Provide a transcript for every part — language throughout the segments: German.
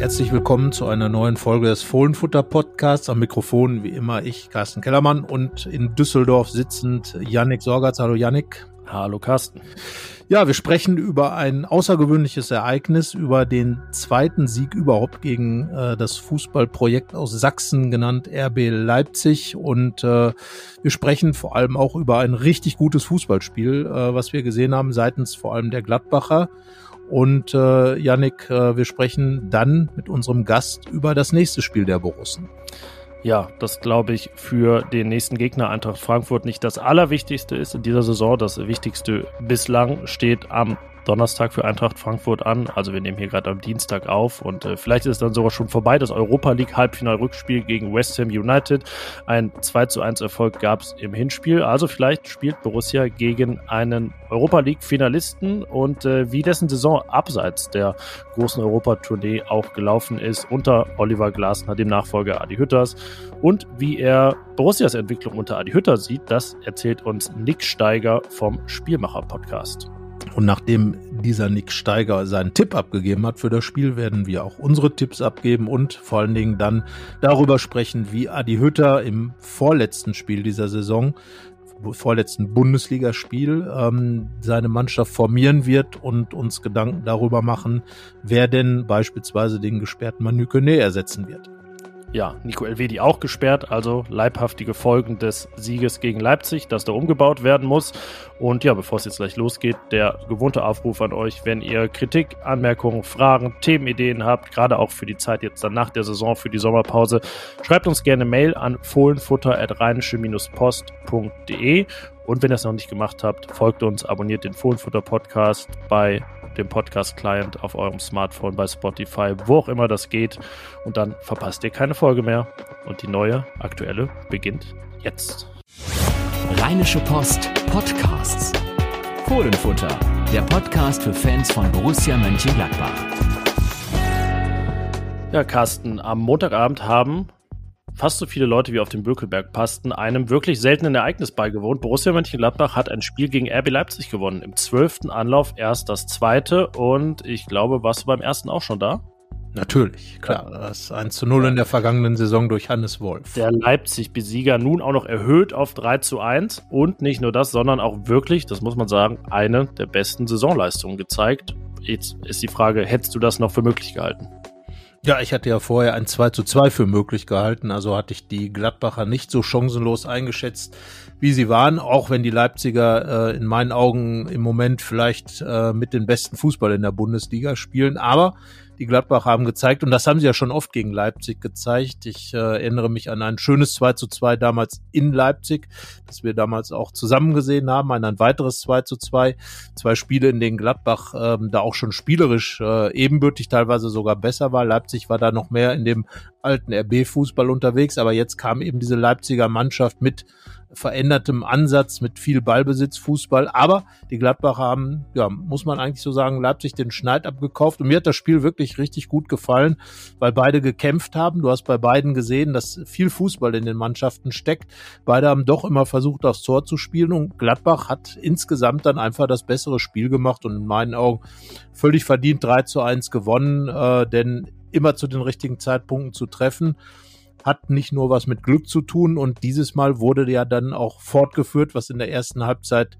Herzlich willkommen zu einer neuen Folge des Fohlenfutter Podcasts. Am Mikrofon wie immer ich, Carsten Kellermann und in Düsseldorf sitzend Yannick Sorgatz. Hallo Yannick. Hallo Carsten. Ja, wir sprechen über ein außergewöhnliches Ereignis, über den zweiten Sieg überhaupt gegen äh, das Fußballprojekt aus Sachsen genannt RB Leipzig und äh, wir sprechen vor allem auch über ein richtig gutes Fußballspiel, äh, was wir gesehen haben seitens vor allem der Gladbacher. Und äh, Yannick, äh, wir sprechen dann mit unserem Gast über das nächste Spiel der Borussen. Ja, das glaube ich für den nächsten Gegner Eintracht Frankfurt nicht das Allerwichtigste ist in dieser Saison. Das Wichtigste bislang steht am Donnerstag für Eintracht Frankfurt an. Also wir nehmen hier gerade am Dienstag auf und äh, vielleicht ist es dann sogar schon vorbei. Das Europa League Halbfinal-Rückspiel gegen West Ham United. Ein 2 zu 1 Erfolg gab es im Hinspiel. Also vielleicht spielt Borussia gegen einen Europa League Finalisten und äh, wie dessen Saison abseits der großen Europa-Tournee auch gelaufen ist unter Oliver Glasner, dem Nachfolger Adi Hütters und wie er Borussias Entwicklung unter Adi Hütter sieht, das erzählt uns Nick Steiger vom Spielmacher Podcast. Und nachdem dieser Nick Steiger seinen Tipp abgegeben hat für das Spiel, werden wir auch unsere Tipps abgeben und vor allen Dingen dann darüber sprechen, wie Adi Hütter im vorletzten Spiel dieser Saison, vorletzten Bundesligaspiel, ähm, seine Mannschaft formieren wird und uns Gedanken darüber machen, wer denn beispielsweise den gesperrten Manu Kone ersetzen wird ja, Nico Elvedi auch gesperrt, also leibhaftige Folgen des Sieges gegen Leipzig, dass da umgebaut werden muss. Und ja, bevor es jetzt gleich losgeht, der gewohnte Aufruf an euch, wenn ihr Kritik, Anmerkungen, Fragen, Themenideen habt, gerade auch für die Zeit jetzt dann nach der Saison, für die Sommerpause, schreibt uns gerne Mail an fohlenfutter.rheinische-post.de und wenn ihr es noch nicht gemacht habt, folgt uns, abonniert den Fohlenfutter Podcast bei dem Podcast-Client auf eurem Smartphone, bei Spotify, wo auch immer das geht. Und dann verpasst ihr keine Folge mehr. Und die neue, aktuelle beginnt jetzt. Rheinische Post Podcasts. Fohlenfutter, der Podcast für Fans von Borussia Mönchengladbach. Ja, Carsten, am Montagabend haben fast so viele Leute wie auf dem Bökelberg passten, einem wirklich seltenen Ereignis beigewohnt. Borussia Mönchengladbach hat ein Spiel gegen RB Leipzig gewonnen. Im zwölften Anlauf erst das zweite und ich glaube, warst du beim ersten auch schon da? Natürlich, klar. Das 1 zu 0 in der vergangenen Saison durch Hannes Wolf. Der Leipzig-Besieger nun auch noch erhöht auf 3 zu 1 und nicht nur das, sondern auch wirklich, das muss man sagen, eine der besten Saisonleistungen gezeigt. Jetzt ist die Frage, hättest du das noch für möglich gehalten? Ja, ich hatte ja vorher ein 2 zu 2 für möglich gehalten, also hatte ich die Gladbacher nicht so chancenlos eingeschätzt, wie sie waren, auch wenn die Leipziger äh, in meinen Augen im Moment vielleicht äh, mit den besten Fußball in der Bundesliga spielen, aber die Gladbach haben gezeigt, und das haben sie ja schon oft gegen Leipzig gezeigt. Ich äh, erinnere mich an ein schönes 2 zu 2 damals in Leipzig, das wir damals auch zusammen gesehen haben, an ein weiteres 2 zu 2. Zwei Spiele, in denen Gladbach ähm, da auch schon spielerisch äh, ebenbürtig, teilweise sogar besser war. Leipzig war da noch mehr in dem alten RB-Fußball unterwegs, aber jetzt kam eben diese Leipziger Mannschaft mit verändertem Ansatz mit viel Ballbesitz, Fußball. Aber die Gladbacher haben, ja, muss man eigentlich so sagen, Leipzig den Schneid abgekauft. Und mir hat das Spiel wirklich richtig gut gefallen, weil beide gekämpft haben. Du hast bei beiden gesehen, dass viel Fußball in den Mannschaften steckt. Beide haben doch immer versucht, aufs Tor zu spielen. Und Gladbach hat insgesamt dann einfach das bessere Spiel gemacht und in meinen Augen völlig verdient 3 zu 1 gewonnen, äh, denn immer zu den richtigen Zeitpunkten zu treffen hat nicht nur was mit Glück zu tun und dieses Mal wurde ja dann auch fortgeführt, was in der ersten Halbzeit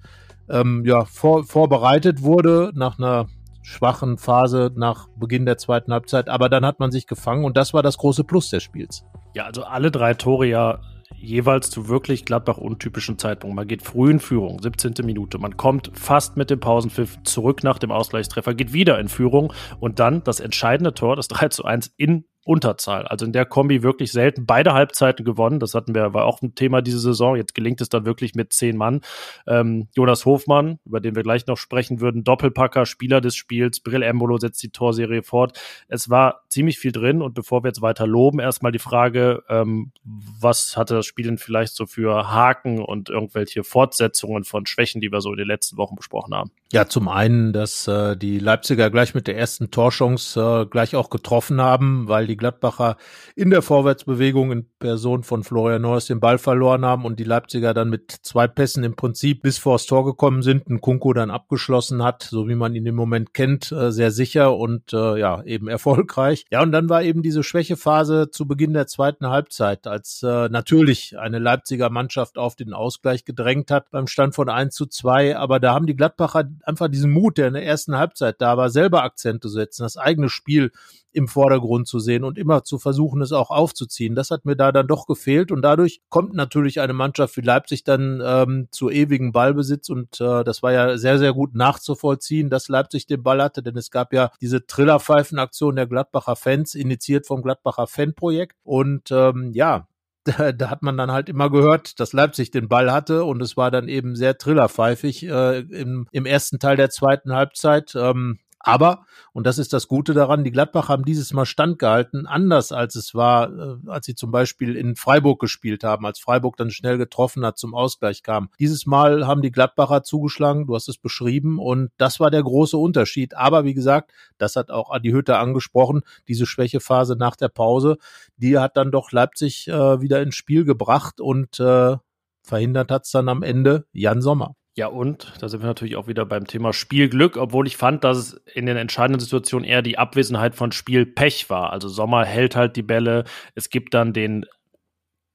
ähm, ja vor, vorbereitet wurde nach einer schwachen Phase nach Beginn der zweiten Halbzeit, aber dann hat man sich gefangen und das war das große Plus des Spiels. Ja, also alle drei Tore ja jeweils zu wirklich Gladbach untypischen Zeitpunkt. Man geht früh in Führung, 17. Minute. Man kommt fast mit dem Pausenpfiff zurück nach dem Ausgleichstreffer, geht wieder in Führung und dann das entscheidende Tor, das 3 zu 1 in Unterzahl. Also in der Kombi wirklich selten beide Halbzeiten gewonnen. Das hatten wir, war auch ein Thema diese Saison. Jetzt gelingt es dann wirklich mit zehn Mann. Ähm, Jonas Hofmann, über den wir gleich noch sprechen würden, Doppelpacker, Spieler des Spiels. Brill Embolo setzt die Torserie fort. Es war ziemlich viel drin. Und bevor wir jetzt weiter loben, erstmal die Frage, ähm, was hatte das Spiel denn vielleicht so für Haken und irgendwelche Fortsetzungen von Schwächen, die wir so in den letzten Wochen besprochen haben? Ja, zum einen, dass äh, die Leipziger gleich mit der ersten Torchance äh, gleich auch getroffen haben, weil die Gladbacher in der Vorwärtsbewegung in Person von Florian Neuers den Ball verloren haben und die Leipziger dann mit zwei Pässen im Prinzip bis vors Tor gekommen sind, ein Kunko dann abgeschlossen hat, so wie man ihn im Moment kennt, äh, sehr sicher und äh, ja, eben erfolgreich. Ja, und dann war eben diese Schwächephase zu Beginn der zweiten Halbzeit, als äh, natürlich eine Leipziger Mannschaft auf den Ausgleich gedrängt hat beim Stand von 1 zu 2, aber da haben die Gladbacher einfach diesen Mut, der in der ersten Halbzeit da war, selber Akzente setzen, das eigene Spiel im Vordergrund zu sehen und immer zu versuchen, es auch aufzuziehen. Das hat mir da dann doch gefehlt und dadurch kommt natürlich eine Mannschaft wie Leipzig dann ähm, zu ewigen Ballbesitz und äh, das war ja sehr, sehr gut nachzuvollziehen, dass Leipzig den Ball hatte, denn es gab ja diese Trillerpfeifenaktion der Gladbacher Fans, initiiert vom Gladbacher Fanprojekt und ähm, ja, da, da hat man dann halt immer gehört, dass Leipzig den Ball hatte und es war dann eben sehr trillerpfeifig äh, im, im ersten Teil der zweiten Halbzeit. Ähm, aber, und das ist das Gute daran, die Gladbach haben dieses Mal standgehalten, anders als es war, äh, als sie zum Beispiel in Freiburg gespielt haben, als Freiburg dann schnell getroffen hat, zum Ausgleich kam. Dieses Mal haben die Gladbacher zugeschlagen, du hast es beschrieben, und das war der große Unterschied. Aber wie gesagt, das hat auch Adi Hütter angesprochen, diese Schwächephase nach der Pause, die hat dann doch Leipzig äh, wieder ins Spiel gebracht und äh, verhindert hat's dann am Ende Jan Sommer. Ja, und da sind wir natürlich auch wieder beim Thema Spielglück, obwohl ich fand, dass es in den entscheidenden Situationen eher die Abwesenheit von Spielpech war. Also Sommer hält halt die Bälle. Es gibt dann den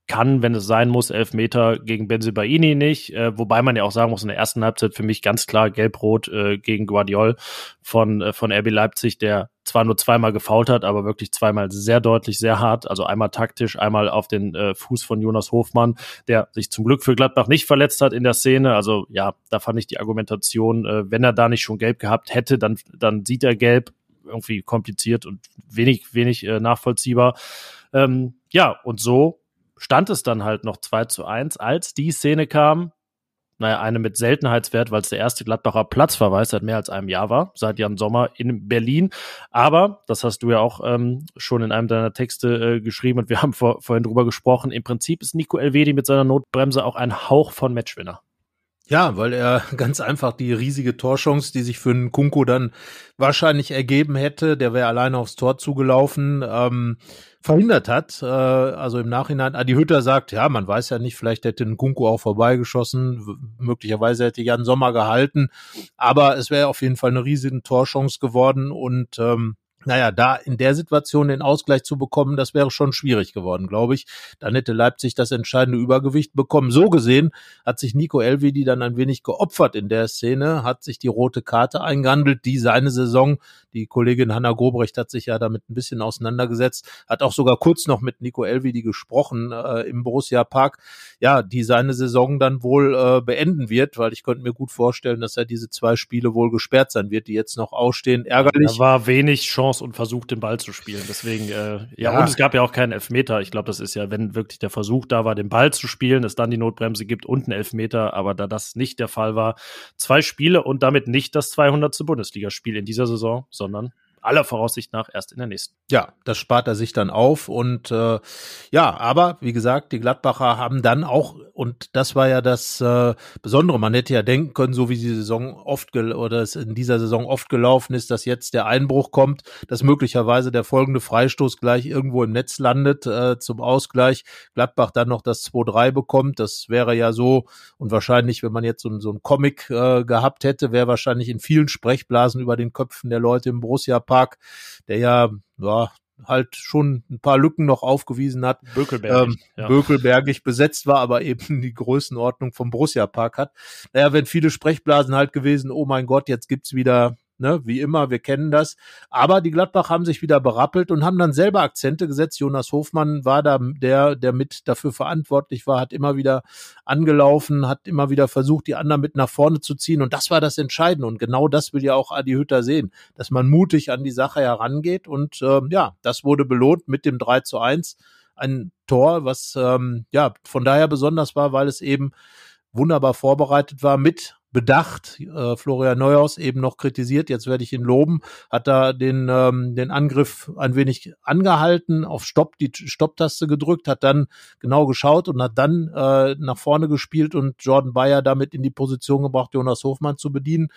kann, wenn es sein muss, elf Meter gegen Benzibaini nicht. Äh, wobei man ja auch sagen muss, in der ersten Halbzeit für mich ganz klar gelb-rot äh, gegen Guardiol von, äh, von RB Leipzig, der zwar nur zweimal gefault hat, aber wirklich zweimal sehr deutlich, sehr hart. Also einmal taktisch, einmal auf den äh, Fuß von Jonas Hofmann, der sich zum Glück für Gladbach nicht verletzt hat in der Szene. Also ja, da fand ich die Argumentation, äh, wenn er da nicht schon gelb gehabt hätte, dann, dann sieht er gelb irgendwie kompliziert und wenig, wenig äh, nachvollziehbar. Ähm, ja, und so stand es dann halt noch 2 zu 1, als die Szene kam, naja, eine mit Seltenheitswert, weil es der erste Gladbacher Platzverweis seit mehr als einem Jahr war, seit Jan Sommer in Berlin. Aber, das hast du ja auch ähm, schon in einem deiner Texte äh, geschrieben und wir haben vor, vorhin drüber gesprochen, im Prinzip ist Nico Elvedi mit seiner Notbremse auch ein Hauch von Matchwinner. Ja, weil er ganz einfach die riesige Torchance, die sich für einen Kunko dann wahrscheinlich ergeben hätte, der wäre alleine aufs Tor zugelaufen, ähm, verhindert hat. Äh, also im Nachhinein, Adi Hütter sagt, ja, man weiß ja nicht, vielleicht hätte ein Kunku auch vorbeigeschossen, möglicherweise hätte Jan Sommer gehalten, aber es wäre auf jeden Fall eine riesige Torchance geworden und ähm, naja, da in der Situation den Ausgleich zu bekommen, das wäre schon schwierig geworden, glaube ich. Dann hätte Leipzig das entscheidende Übergewicht bekommen. So gesehen hat sich Nico Elvedi dann ein wenig geopfert in der Szene, hat sich die rote Karte eingehandelt, die seine Saison, die Kollegin Hanna Gobrecht hat sich ja damit ein bisschen auseinandergesetzt, hat auch sogar kurz noch mit Nico Elvedi gesprochen äh, im Borussia Park, ja, die seine Saison dann wohl äh, beenden wird, weil ich könnte mir gut vorstellen, dass er diese zwei Spiele wohl gesperrt sein wird, die jetzt noch ausstehen. Ärgerlich. Da war wenig Chance Chance und versucht, den Ball zu spielen. Deswegen, äh, ja, ja, und es gab ja auch keinen Elfmeter. Ich glaube, das ist ja, wenn wirklich der Versuch da war, den Ball zu spielen, es dann die Notbremse gibt und einen Elfmeter. Aber da das nicht der Fall war, zwei Spiele und damit nicht das 200. Bundesligaspiel in dieser Saison, sondern aller Voraussicht nach erst in der nächsten. Ja, das spart er sich dann auf und äh, ja, aber wie gesagt, die Gladbacher haben dann auch und das war ja das äh, Besondere. Man hätte ja denken können, so wie die Saison oft oder es in dieser Saison oft gelaufen ist, dass jetzt der Einbruch kommt, dass möglicherweise der folgende Freistoß gleich irgendwo im Netz landet äh, zum Ausgleich. Gladbach dann noch das 2-3 bekommt. Das wäre ja so und wahrscheinlich, wenn man jetzt so, so ein Comic äh, gehabt hätte, wäre wahrscheinlich in vielen Sprechblasen über den Köpfen der Leute im Borussia Park, der ja, ja halt schon ein paar Lücken noch aufgewiesen hat. Bökelbergig, ähm, ja. Bökelbergig besetzt war, aber eben die Größenordnung vom Borussia Park hat. Naja, wenn viele Sprechblasen halt gewesen, oh mein Gott, jetzt gibt's wieder Ne, wie immer, wir kennen das. Aber die Gladbach haben sich wieder berappelt und haben dann selber Akzente gesetzt. Jonas Hofmann war da der, der mit dafür verantwortlich war, hat immer wieder angelaufen, hat immer wieder versucht, die anderen mit nach vorne zu ziehen. Und das war das Entscheidende. Und genau das will ja auch Adi Hütter sehen, dass man mutig an die Sache herangeht. Und äh, ja, das wurde belohnt mit dem 3 zu 1. Ein Tor, was ähm, ja von daher besonders war, weil es eben wunderbar vorbereitet war mit bedacht. Äh, Florian Neuhaus eben noch kritisiert, jetzt werde ich ihn loben, hat da den, ähm, den Angriff ein wenig angehalten, auf Stopp, die Stopptaste gedrückt, hat dann genau geschaut und hat dann äh, nach vorne gespielt und Jordan Bayer damit in die Position gebracht, Jonas Hofmann zu bedienen.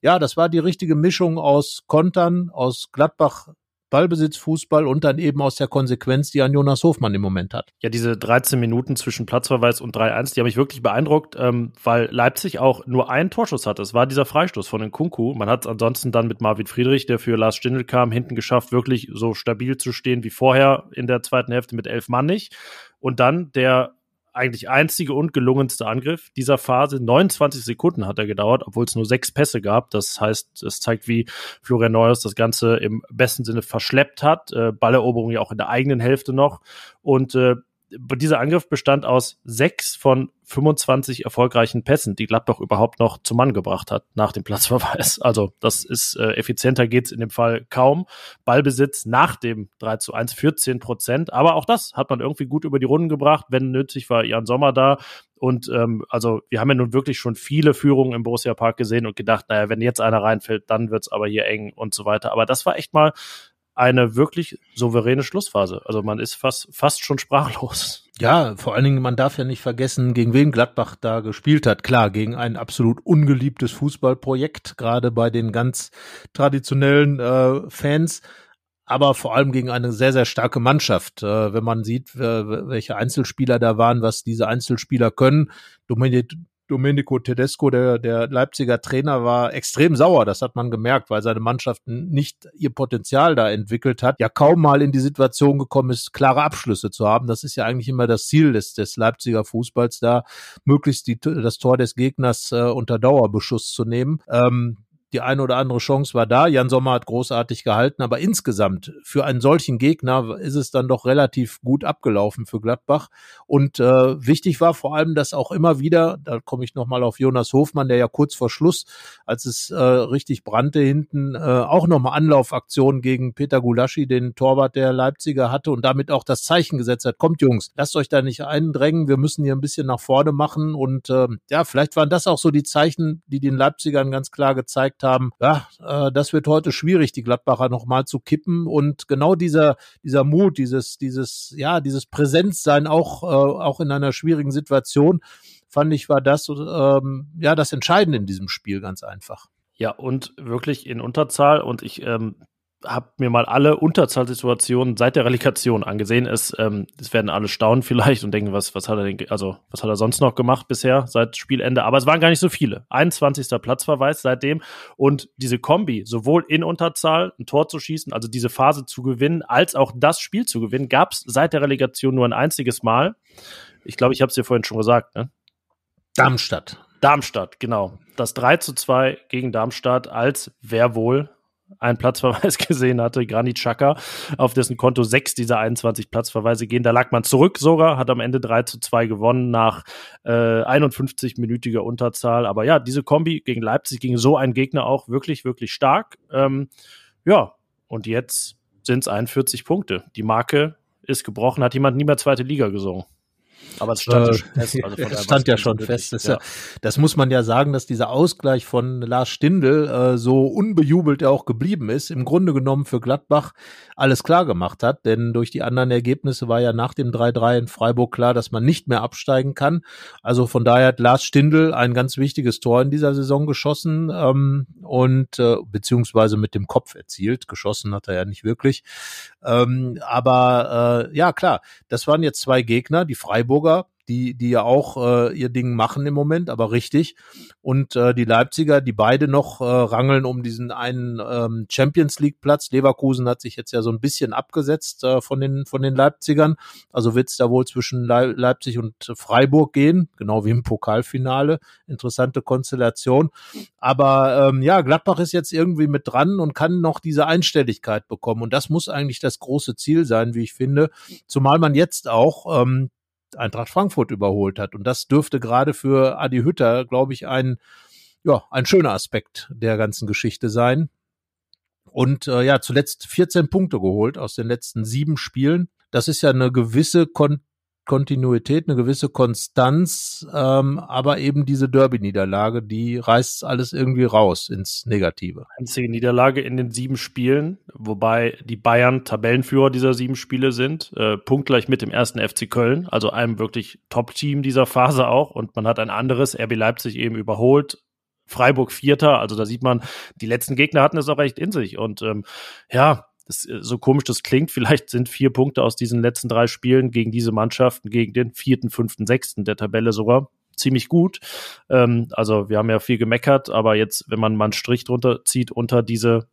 Ja, das war die richtige Mischung aus Kontern, aus Gladbach Ballbesitzfußball und dann eben aus der Konsequenz, die ein Jonas Hofmann im Moment hat. Ja, diese 13 Minuten zwischen Platzverweis und 3-1, die haben mich wirklich beeindruckt, ähm, weil Leipzig auch nur einen Torschuss hatte. Es war dieser Freistoß von den Kunku. Man hat ansonsten dann mit Marvin Friedrich, der für Lars Stindl kam, hinten geschafft, wirklich so stabil zu stehen wie vorher in der zweiten Hälfte mit elf Mann nicht. Und dann der eigentlich einzige und gelungenste Angriff dieser Phase. 29 Sekunden hat er gedauert, obwohl es nur sechs Pässe gab. Das heißt, es zeigt, wie Florian Neuers das Ganze im besten Sinne verschleppt hat. Äh, Balleroberung ja auch in der eigenen Hälfte noch. Und äh, dieser Angriff bestand aus sechs von 25 erfolgreichen Pässen, die Gladbach überhaupt noch zum Mann gebracht hat nach dem Platzverweis. Also das ist äh, effizienter geht's in dem Fall kaum. Ballbesitz nach dem 3 zu 1 14 Prozent. Aber auch das hat man irgendwie gut über die Runden gebracht. Wenn nötig war Jan Sommer da. Und ähm, also wir haben ja nun wirklich schon viele Führungen im Borussia Park gesehen und gedacht, naja, wenn jetzt einer reinfällt, dann wird's aber hier eng und so weiter. Aber das war echt mal eine wirklich souveräne Schlussphase. Also man ist fast, fast schon sprachlos. Ja, vor allen Dingen, man darf ja nicht vergessen, gegen wen Gladbach da gespielt hat. Klar, gegen ein absolut ungeliebtes Fußballprojekt, gerade bei den ganz traditionellen äh, Fans aber vor allem gegen eine sehr, sehr starke Mannschaft. Äh, wenn man sieht, welche Einzelspieler da waren, was diese Einzelspieler können. Dominic, Domenico Tedesco, der, der Leipziger Trainer, war extrem sauer. Das hat man gemerkt, weil seine Mannschaft nicht ihr Potenzial da entwickelt hat. Ja, kaum mal in die Situation gekommen ist, klare Abschlüsse zu haben. Das ist ja eigentlich immer das Ziel des, des Leipziger Fußballs, da möglichst die, das Tor des Gegners äh, unter Dauerbeschuss zu nehmen. Ähm, die eine oder andere Chance war da. Jan Sommer hat großartig gehalten, aber insgesamt für einen solchen Gegner ist es dann doch relativ gut abgelaufen für Gladbach. Und äh, wichtig war vor allem, dass auch immer wieder, da komme ich nochmal auf Jonas Hofmann, der ja kurz vor Schluss, als es äh, richtig brannte hinten, äh, auch nochmal Anlaufaktionen gegen Peter Gulaschi, den Torwart der Leipziger hatte und damit auch das Zeichen gesetzt hat. Kommt Jungs, lasst euch da nicht eindrängen, wir müssen hier ein bisschen nach vorne machen. Und äh, ja, vielleicht waren das auch so die Zeichen, die den Leipzigern ganz klar gezeigt gesagt haben, ja, äh, das wird heute schwierig, die Gladbacher nochmal zu kippen. Und genau dieser, dieser Mut, dieses, dieses, ja, dieses Präsenzsein auch, äh, auch in einer schwierigen Situation, fand ich, war das, ähm, ja, das Entscheidende in diesem Spiel ganz einfach. Ja, und wirklich in Unterzahl. Und ich ähm, habe mir mal alle Unterzahlsituationen seit der Relegation angesehen. Es, ähm, es werden alle staunen vielleicht und denken, was, was hat er denn, also was hat er sonst noch gemacht bisher seit Spielende? Aber es waren gar nicht so viele. 21. Platzverweis seitdem und diese Kombi, sowohl in Unterzahl ein Tor zu schießen, also diese Phase zu gewinnen, als auch das Spiel zu gewinnen, gab es seit der Relegation nur ein einziges Mal. Ich glaube, ich habe es dir vorhin schon gesagt. Ne? Darmstadt. Darmstadt, genau. Das 3 zu 2 gegen Darmstadt als wer wohl einen Platzverweis gesehen hatte, Granit Xhaka, auf dessen Konto sechs dieser 21 Platzverweise gehen. Da lag man zurück sogar, hat am Ende 3 zu 2 gewonnen nach äh, 51-minütiger Unterzahl. Aber ja, diese Kombi gegen Leipzig, gegen so einen Gegner auch wirklich, wirklich stark. Ähm, ja, und jetzt sind es 41 Punkte. Die Marke ist gebrochen, hat jemand nie mehr zweite Liga gesungen. Aber es stand, äh, ja, schon fest, also es stand ja schon fest. Das, ja. das, muss man ja sagen, dass dieser Ausgleich von Lars Stindl äh, so unbejubelt er auch geblieben ist, im Grunde genommen für Gladbach alles klar gemacht hat. Denn durch die anderen Ergebnisse war ja nach dem 3-3 in Freiburg klar, dass man nicht mehr absteigen kann. Also von daher hat Lars Stindl ein ganz wichtiges Tor in dieser Saison geschossen ähm, und äh, beziehungsweise mit dem Kopf erzielt. Geschossen hat er ja nicht wirklich. Ähm, aber äh, ja, klar, das waren jetzt zwei Gegner, die Freiburger, die, die ja auch äh, ihr Ding machen im Moment, aber richtig. Und äh, die Leipziger, die beide noch äh, rangeln um diesen einen ähm, Champions League Platz. Leverkusen hat sich jetzt ja so ein bisschen abgesetzt äh, von den von den Leipzigern. Also wird es da wohl zwischen Le Leipzig und Freiburg gehen, genau wie im Pokalfinale. Interessante Konstellation. Aber ähm, ja, Gladbach ist jetzt irgendwie mit dran und kann noch diese Einstelligkeit bekommen. Und das muss eigentlich das große Ziel sein, wie ich finde. Zumal man jetzt auch ähm, Eintracht Frankfurt überholt hat. Und das dürfte gerade für Adi Hütter, glaube ich, ein, ja, ein schöner Aspekt der ganzen Geschichte sein. Und äh, ja, zuletzt 14 Punkte geholt aus den letzten sieben Spielen. Das ist ja eine gewisse Kon Kontinuität, eine gewisse Konstanz, ähm, aber eben diese Derby-Niederlage, die reißt alles irgendwie raus ins Negative. Einzige Niederlage in den sieben Spielen, wobei die Bayern Tabellenführer dieser sieben Spiele sind, äh, punktgleich mit dem ersten FC Köln, also einem wirklich Top-Team dieser Phase auch. Und man hat ein anderes, RB Leipzig eben überholt, Freiburg Vierter, also da sieht man, die letzten Gegner hatten es auch recht in sich. Und ähm, ja, das, äh, so komisch das klingt, vielleicht sind vier Punkte aus diesen letzten drei Spielen gegen diese Mannschaften, gegen den vierten, fünften, sechsten der Tabelle sogar ziemlich gut. Ähm, also wir haben ja viel gemeckert, aber jetzt, wenn man mal einen Strich drunter zieht unter diese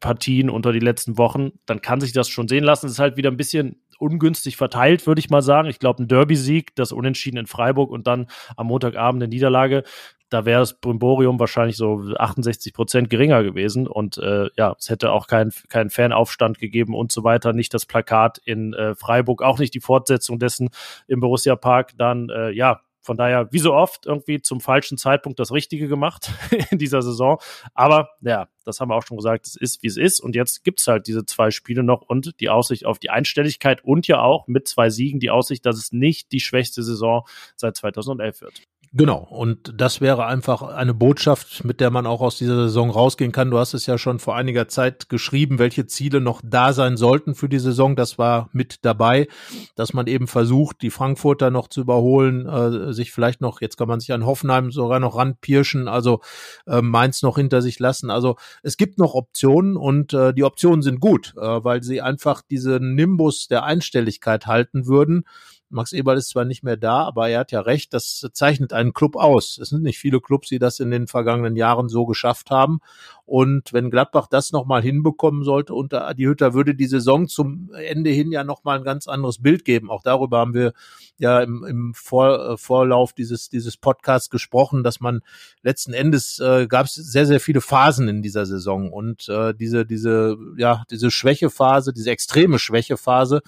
Partien, unter die letzten Wochen, dann kann sich das schon sehen lassen. Es ist halt wieder ein bisschen ungünstig verteilt, würde ich mal sagen. Ich glaube, ein Derby-Sieg, das Unentschieden in Freiburg und dann am Montagabend eine Niederlage, da wäre das Brimborium wahrscheinlich so 68 Prozent geringer gewesen und äh, ja, es hätte auch keinen kein Fanaufstand gegeben und so weiter, nicht das Plakat in äh, Freiburg, auch nicht die Fortsetzung dessen im Borussia Park, dann äh, ja, von daher, wie so oft, irgendwie zum falschen Zeitpunkt das Richtige gemacht in dieser Saison. Aber ja, das haben wir auch schon gesagt, es ist, wie es ist. Und jetzt gibt's halt diese zwei Spiele noch und die Aussicht auf die Einstelligkeit und ja auch mit zwei Siegen die Aussicht, dass es nicht die schwächste Saison seit 2011 wird. Genau, und das wäre einfach eine Botschaft, mit der man auch aus dieser Saison rausgehen kann. Du hast es ja schon vor einiger Zeit geschrieben, welche Ziele noch da sein sollten für die Saison. Das war mit dabei, dass man eben versucht, die Frankfurter noch zu überholen, äh, sich vielleicht noch, jetzt kann man sich an Hoffenheim sogar noch ranpirschen, also äh, Mainz noch hinter sich lassen. Also es gibt noch Optionen und äh, die Optionen sind gut, äh, weil sie einfach diesen Nimbus der Einstelligkeit halten würden Max Eberl ist zwar nicht mehr da, aber er hat ja recht, das zeichnet einen Club aus. Es sind nicht viele Clubs, die das in den vergangenen Jahren so geschafft haben. Und wenn Gladbach das nochmal hinbekommen sollte unter Adi Hütter, würde die Saison zum Ende hin ja nochmal ein ganz anderes Bild geben. Auch darüber haben wir ja im, im Vor, äh, Vorlauf dieses, dieses Podcasts gesprochen, dass man letzten Endes äh, gab es sehr, sehr viele Phasen in dieser Saison. Und äh, diese, diese, ja, diese Schwächephase, diese extreme Schwächephase,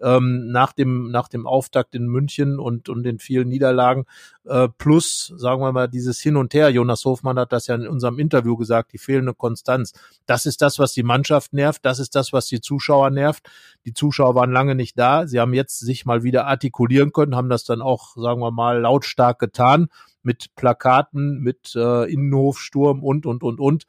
ähm, nach dem nach dem Auftakt in München und und den vielen Niederlagen äh, plus sagen wir mal dieses Hin und Her. Jonas Hofmann hat das ja in unserem Interview gesagt, die fehlende Konstanz. Das ist das, was die Mannschaft nervt. Das ist das, was die Zuschauer nervt. Die Zuschauer waren lange nicht da. Sie haben jetzt sich mal wieder artikulieren können, haben das dann auch sagen wir mal lautstark getan mit Plakaten, mit äh, Innenhofsturm und und und und.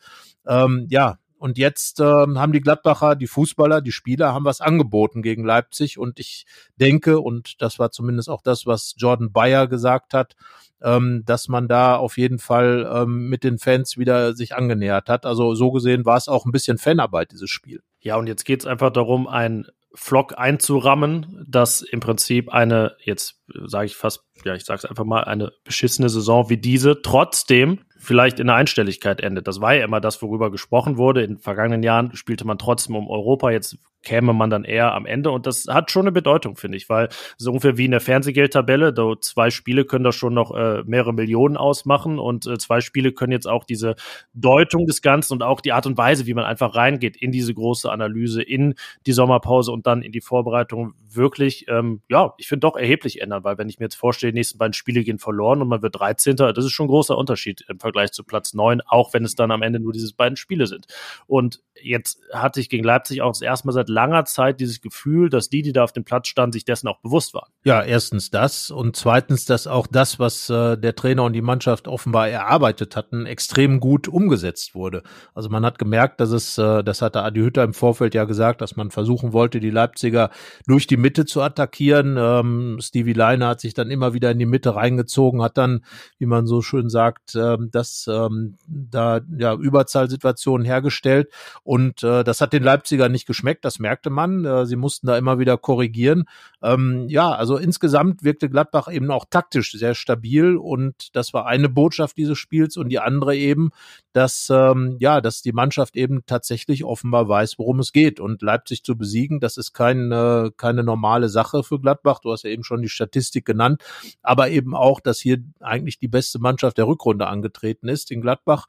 Ähm, ja, und jetzt ähm, haben die Gladbacher, die Fußballer, die Spieler haben was angeboten gegen Leipzig. Und ich denke, und das war zumindest auch das, was Jordan Bayer gesagt hat, ähm, dass man da auf jeden Fall ähm, mit den Fans wieder sich angenähert hat. Also so gesehen war es auch ein bisschen Fanarbeit, dieses Spiel. Ja, und jetzt geht's einfach darum, ein Flock einzurammen, das im Prinzip eine, jetzt sage ich fast, ja, ich sage es einfach mal, eine beschissene Saison wie diese trotzdem vielleicht in der Einstelligkeit endet. Das war ja immer das, worüber gesprochen wurde. In vergangenen Jahren spielte man trotzdem um Europa. Jetzt käme man dann eher am Ende. Und das hat schon eine Bedeutung, finde ich, weil es ungefähr wie in der Fernsehgeldtabelle. Da zwei Spiele können da schon noch äh, mehrere Millionen ausmachen und äh, zwei Spiele können jetzt auch diese Deutung des Ganzen und auch die Art und Weise, wie man einfach reingeht in diese große Analyse, in die Sommerpause und dann in die Vorbereitung wirklich, ähm, ja, ich finde doch erheblich ändern, weil wenn ich mir jetzt vorstelle, die nächsten beiden Spiele gehen verloren und man wird 13. Das ist schon ein großer Unterschied im Vergleich zu Platz 9, auch wenn es dann am Ende nur diese beiden Spiele sind. Und jetzt hatte ich gegen Leipzig auch das erste Mal seit langer Zeit dieses Gefühl, dass die, die da auf dem Platz standen, sich dessen auch bewusst waren. Ja, erstens das und zweitens, dass auch das, was äh, der Trainer und die Mannschaft offenbar erarbeitet hatten, extrem gut umgesetzt wurde. Also man hat gemerkt, dass es, äh, das hatte Adi Hütter im Vorfeld ja gesagt, dass man versuchen wollte, die Leipziger durch die Mitte zu attackieren. Ähm, Stevie Leiner hat sich dann immer wieder in die Mitte reingezogen, hat dann, wie man so schön sagt, ähm, das ähm, da ja Überzahlsituationen hergestellt und äh, das hat den Leipziger nicht geschmeckt, das merkte man. Äh, sie mussten da immer wieder korrigieren. Ähm, ja, also insgesamt wirkte Gladbach eben auch taktisch sehr stabil und das war eine Botschaft dieses Spiels und die andere eben, dass ähm, ja, dass die Mannschaft eben tatsächlich offenbar weiß, worum es geht und Leipzig zu besiegen, das ist kein, äh, keine normale Sache für Gladbach. Du hast ja eben schon die Statistik genannt, aber eben auch, dass hier eigentlich die beste Mannschaft der Rückrunde angetreten ist in Gladbach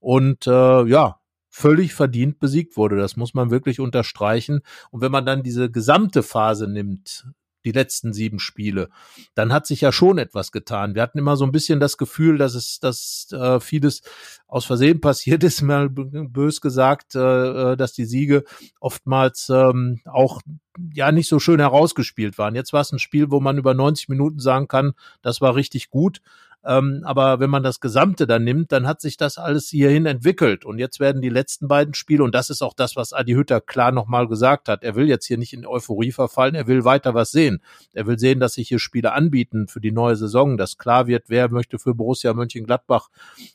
und äh, ja, völlig verdient besiegt wurde. Das muss man wirklich unterstreichen. Und wenn man dann diese gesamte Phase nimmt, die letzten sieben Spiele, dann hat sich ja schon etwas getan. Wir hatten immer so ein bisschen das Gefühl, dass es, dass äh, vieles aus Versehen passiert ist, mal bös gesagt, äh, äh, dass die Siege oftmals ähm, auch ja nicht so schön herausgespielt waren. Jetzt war es ein Spiel, wo man über 90 Minuten sagen kann, das war richtig gut. Ähm, aber wenn man das Gesamte dann nimmt, dann hat sich das alles hierhin entwickelt. Und jetzt werden die letzten beiden Spiele, und das ist auch das, was Adi Hütter klar nochmal gesagt hat, er will jetzt hier nicht in Euphorie verfallen, er will weiter was sehen. Er will sehen, dass sich hier Spiele anbieten für die neue Saison, dass klar wird, wer möchte für Borussia Mönchengladbach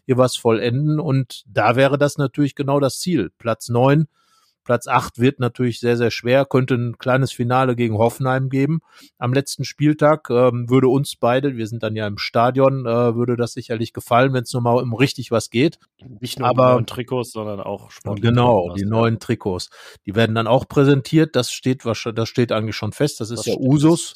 hier was vollenden. Und da wäre das natürlich genau das Ziel. Platz neun Platz acht wird natürlich sehr, sehr schwer, könnte ein kleines Finale gegen Hoffenheim geben am letzten Spieltag. Ähm, würde uns beide, wir sind dann ja im Stadion, äh, würde das sicherlich gefallen, wenn es nochmal um richtig was geht. Nicht nur Aber, neuen Trikots, sondern auch Sport. Genau, die neuen Trikots. Die werden dann auch präsentiert. Das steht wahrscheinlich, das steht eigentlich schon fest. Das ist das ja Usus.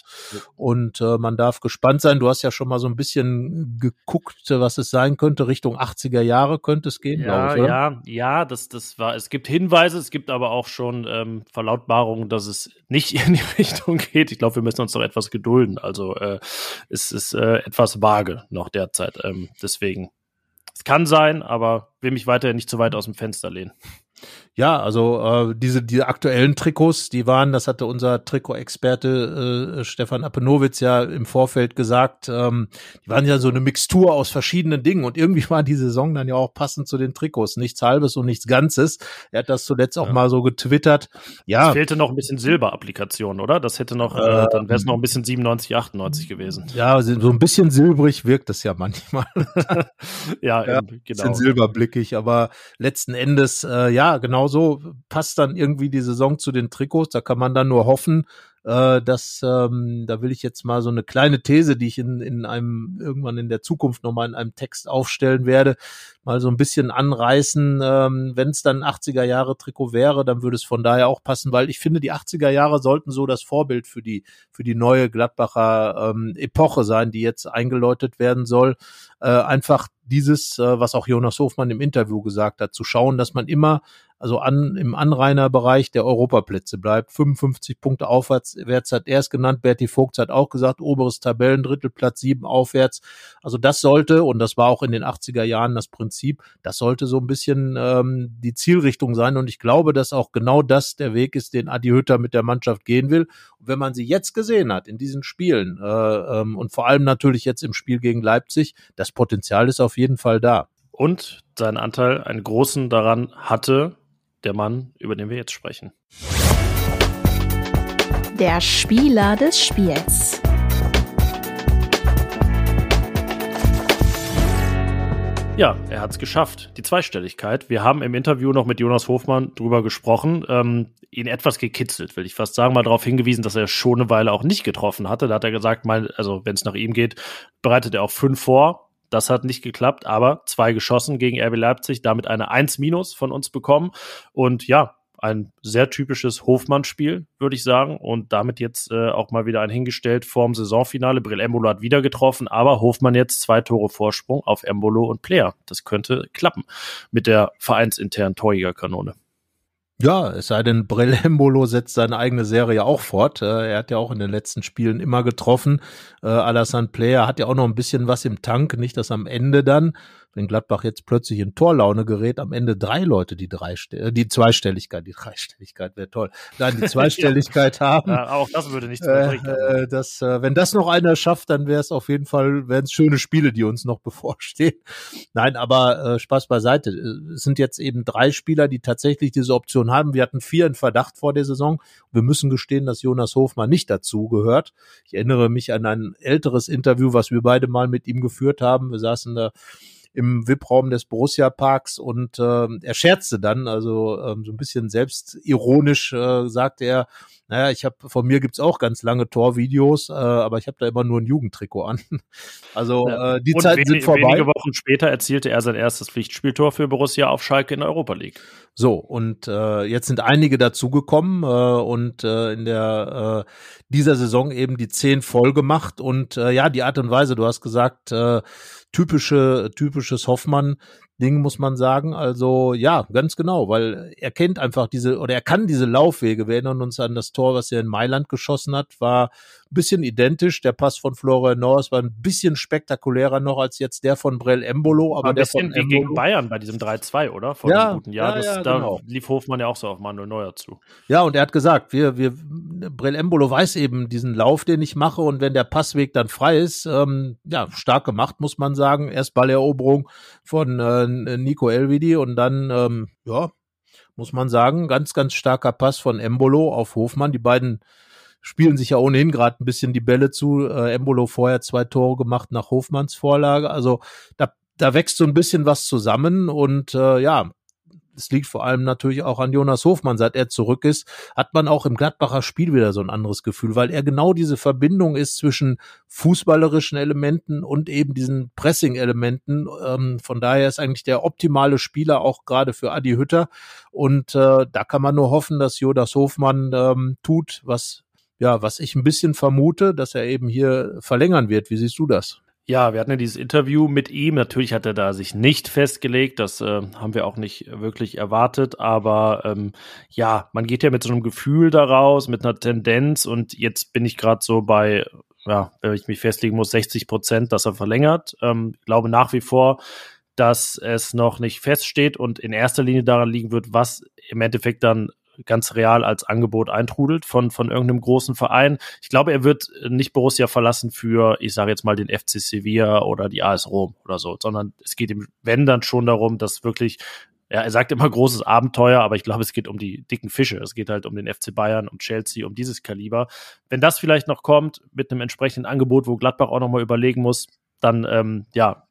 Und äh, man darf gespannt sein. Du hast ja schon mal so ein bisschen geguckt, was es sein könnte. Richtung 80er Jahre könnte es gehen, ja, ich, oder? Ja, ja, das, das war, es gibt Hinweise, es gibt aber auch schon ähm, Verlautbarungen, dass es nicht in die Richtung geht. Ich glaube, wir müssen uns noch etwas gedulden. Also äh, es ist äh, etwas vage noch derzeit. Ähm, deswegen. Es kann sein, aber will mich weiterhin nicht zu weit aus dem Fenster lehnen. Ja, also äh, diese, diese aktuellen Trikots, die waren, das hatte unser Trikot-Experte äh, Stefan Apenowitz ja im Vorfeld gesagt, ähm, die waren ja so eine Mixtur aus verschiedenen Dingen und irgendwie war die Saison dann ja auch passend zu den Trikots. Nichts Halbes und nichts Ganzes. Er hat das zuletzt auch ja. mal so getwittert. Ja. Es fehlte noch ein bisschen Silber-Applikation, oder? Das hätte noch, äh, dann wäre es noch ein bisschen 97, 98 gewesen. Ja, so ein bisschen silbrig wirkt es ja manchmal. ja, ja genau. Bisschen silberblickig, aber letzten Endes, äh, ja, genau genauso passt dann irgendwie die Saison zu den Trikots. Da kann man dann nur hoffen, äh, dass ähm, da will ich jetzt mal so eine kleine These, die ich in, in einem irgendwann in der Zukunft nochmal in einem Text aufstellen werde, mal so ein bisschen anreißen. Ähm, Wenn es dann 80er Jahre Trikot wäre, dann würde es von daher auch passen, weil ich finde, die 80er Jahre sollten so das Vorbild für die für die neue Gladbacher ähm, Epoche sein, die jetzt eingeläutet werden soll. Äh, einfach dieses, äh, was auch Jonas Hofmann im Interview gesagt hat, zu schauen, dass man immer also an, im Anrainerbereich der Europaplätze bleibt. 55 Punkte aufwärts hat er es genannt. Berti Vogt hat auch gesagt, oberes Tabellendrittel, Platz 7 aufwärts. Also das sollte, und das war auch in den 80er Jahren das Prinzip, das sollte so ein bisschen ähm, die Zielrichtung sein. Und ich glaube, dass auch genau das der Weg ist, den Adi Hütter mit der Mannschaft gehen will. Und wenn man sie jetzt gesehen hat in diesen Spielen äh, ähm, und vor allem natürlich jetzt im Spiel gegen Leipzig, das Potenzial ist auf jeden Fall da. Und seinen Anteil, einen großen daran hatte der Mann, über den wir jetzt sprechen. Der Spieler des Spiels. Ja, er hat es geschafft, die Zweistelligkeit. Wir haben im Interview noch mit Jonas Hofmann drüber gesprochen, ähm, ihn etwas gekitzelt, will ich fast sagen, mal darauf hingewiesen, dass er schon eine Weile auch nicht getroffen hatte. Da hat er gesagt, mal, also wenn es nach ihm geht, bereitet er auch fünf vor. Das hat nicht geklappt, aber zwei geschossen gegen RB Leipzig, damit eine 1 minus von uns bekommen. Und ja, ein sehr typisches Hofmann-Spiel, würde ich sagen. Und damit jetzt äh, auch mal wieder ein hingestellt vorm Saisonfinale. Brill Embolo hat wieder getroffen, aber Hofmann jetzt zwei Tore Vorsprung auf Embolo und Player. Das könnte klappen mit der vereinsinternen Torjägerkanone. Ja, es sei denn, Brelembolo setzt seine eigene Serie auch fort. Äh, er hat ja auch in den letzten Spielen immer getroffen. Äh, Alassane Player hat ja auch noch ein bisschen was im Tank, nicht dass am Ende dann wenn Gladbach jetzt plötzlich in Torlaune gerät, am Ende drei Leute die drei äh, die Zweistelligkeit, die Dreistelligkeit wäre toll, nein, die Zweistelligkeit ja. haben. Ja, auch das würde nichts äh, äh, das, äh, Wenn das noch einer schafft, dann wäre es auf jeden Fall, wären es schöne Spiele, die uns noch bevorstehen. Nein, aber äh, Spaß beiseite. Es sind jetzt eben drei Spieler, die tatsächlich diese Option haben. Wir hatten vier in Verdacht vor der Saison. Wir müssen gestehen, dass Jonas Hofmann nicht dazu gehört. Ich erinnere mich an ein älteres Interview, was wir beide mal mit ihm geführt haben. Wir saßen da im VIP-Raum des Borussia Parks und äh, er scherzte dann, also ähm, so ein bisschen selbstironisch äh, sagte er, naja, ich habe von mir gibt's auch ganz lange Torvideos, äh, aber ich habe da immer nur ein Jugendtrikot an. Also äh, die Zeiten sind vorbei. Wenige Wochen später erzielte er sein erstes Pflichtspieltor für Borussia auf Schalke in der Europa League. So und äh, jetzt sind einige dazugekommen äh, und äh, in der äh, dieser Saison eben die zehn voll gemacht und äh, ja die Art und Weise. Du hast gesagt äh, typische, typisches Hoffmann, Ding, muss man sagen. Also ja, ganz genau, weil er kennt einfach diese oder er kann diese Laufwege. Wir erinnern uns an das Tor, was er in Mailand geschossen hat, war bisschen identisch. Der Pass von Florian Norris war ein bisschen spektakulärer noch als jetzt der von Brell Embolo. Aber ein der bisschen von wie gegen Bayern bei diesem 3-2, oder? Vor ja, einem guten Jahr. Ja, das, ja, da genau. lief Hofmann ja auch so auf Manuel Neuer zu. Ja, und er hat gesagt, wir, wir, Brell Embolo weiß eben diesen Lauf, den ich mache und wenn der Passweg dann frei ist, ähm, ja, stark gemacht, muss man sagen. Erst Balleroberung von äh, Nico Elvidi und dann, ähm, ja, muss man sagen, ganz, ganz starker Pass von Embolo auf Hofmann. Die beiden spielen sich ja ohnehin gerade ein bisschen die Bälle zu. Äh, Embolo vorher zwei Tore gemacht nach Hofmanns Vorlage. Also da, da wächst so ein bisschen was zusammen und äh, ja, es liegt vor allem natürlich auch an Jonas Hofmann. Seit er zurück ist, hat man auch im Gladbacher Spiel wieder so ein anderes Gefühl, weil er genau diese Verbindung ist zwischen fußballerischen Elementen und eben diesen Pressing-Elementen. Ähm, von daher ist eigentlich der optimale Spieler auch gerade für Adi Hütter. Und äh, da kann man nur hoffen, dass Jonas Hofmann ähm, tut, was ja, was ich ein bisschen vermute, dass er eben hier verlängern wird. Wie siehst du das? Ja, wir hatten ja dieses Interview mit ihm. Natürlich hat er da sich nicht festgelegt. Das äh, haben wir auch nicht wirklich erwartet. Aber ähm, ja, man geht ja mit so einem Gefühl daraus, mit einer Tendenz. Und jetzt bin ich gerade so bei, ja, wenn ich mich festlegen muss, 60 Prozent, dass er verlängert. Ähm, glaube nach wie vor, dass es noch nicht feststeht und in erster Linie daran liegen wird, was im Endeffekt dann ganz real als Angebot eintrudelt von, von irgendeinem großen Verein. Ich glaube, er wird nicht Borussia verlassen für, ich sage jetzt mal, den FC Sevilla oder die AS Rom oder so, sondern es geht ihm, wenn dann schon darum, dass wirklich ja, er sagt immer großes Abenteuer, aber ich glaube, es geht um die dicken Fische. Es geht halt um den FC Bayern, um Chelsea, um dieses Kaliber. Wenn das vielleicht noch kommt mit einem entsprechenden Angebot, wo Gladbach auch nochmal überlegen muss, dann ähm, ja,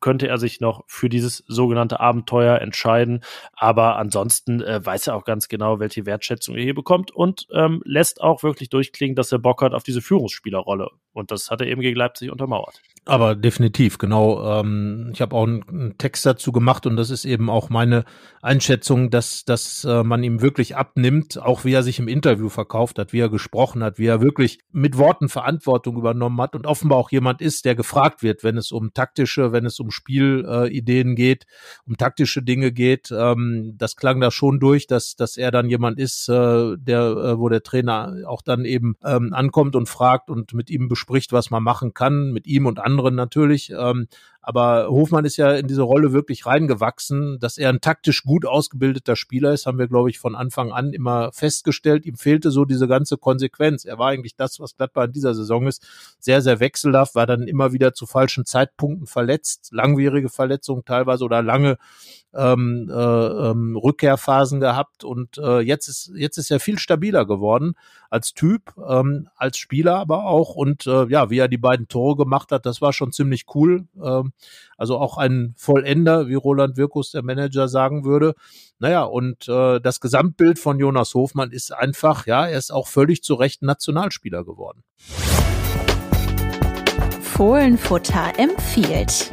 könnte er sich noch für dieses sogenannte Abenteuer entscheiden. Aber ansonsten äh, weiß er auch ganz genau, welche Wertschätzung er hier bekommt und ähm, lässt auch wirklich durchklingen, dass er Bock hat auf diese Führungsspielerrolle. Und das hat er eben gegen Leipzig untermauert. Aber definitiv, genau. Ähm, ich habe auch einen Text dazu gemacht und das ist eben auch meine Einschätzung, dass, dass äh, man ihm wirklich abnimmt, auch wie er sich im Interview verkauft hat, wie er gesprochen hat, wie er wirklich mit Worten Verantwortung übernommen hat und offenbar auch jemand ist, der gefragt wird, wenn es um taktische, wenn es um Spielideen äh, geht, um taktische Dinge geht. Ähm, das klang da schon durch, dass, dass er dann jemand ist, äh, der, äh, wo der Trainer auch dann eben ähm, ankommt und fragt und mit ihm bespricht, was man machen kann, mit ihm und anderen anderen natürlich. Ähm, aber Hofmann ist ja in diese Rolle wirklich reingewachsen. Dass er ein taktisch gut ausgebildeter Spieler ist, haben wir, glaube ich, von Anfang an immer festgestellt. Ihm fehlte so diese ganze Konsequenz. Er war eigentlich das, was Gladbach in dieser Saison ist, sehr, sehr wechselhaft, war dann immer wieder zu falschen Zeitpunkten verletzt, langwierige Verletzungen teilweise oder lange ähm, äh, ähm, Rückkehrphasen gehabt und äh, jetzt ist jetzt ist er viel stabiler geworden als Typ, ähm, als Spieler aber auch und äh, ja, wie er die beiden Tore gemacht hat, das war schon ziemlich cool. Ähm, also auch ein Vollender, wie Roland Wirkus, der Manager, sagen würde. Naja, und äh, das Gesamtbild von Jonas Hofmann ist einfach, ja, er ist auch völlig zu Recht Nationalspieler geworden. Fohlenfutter empfiehlt.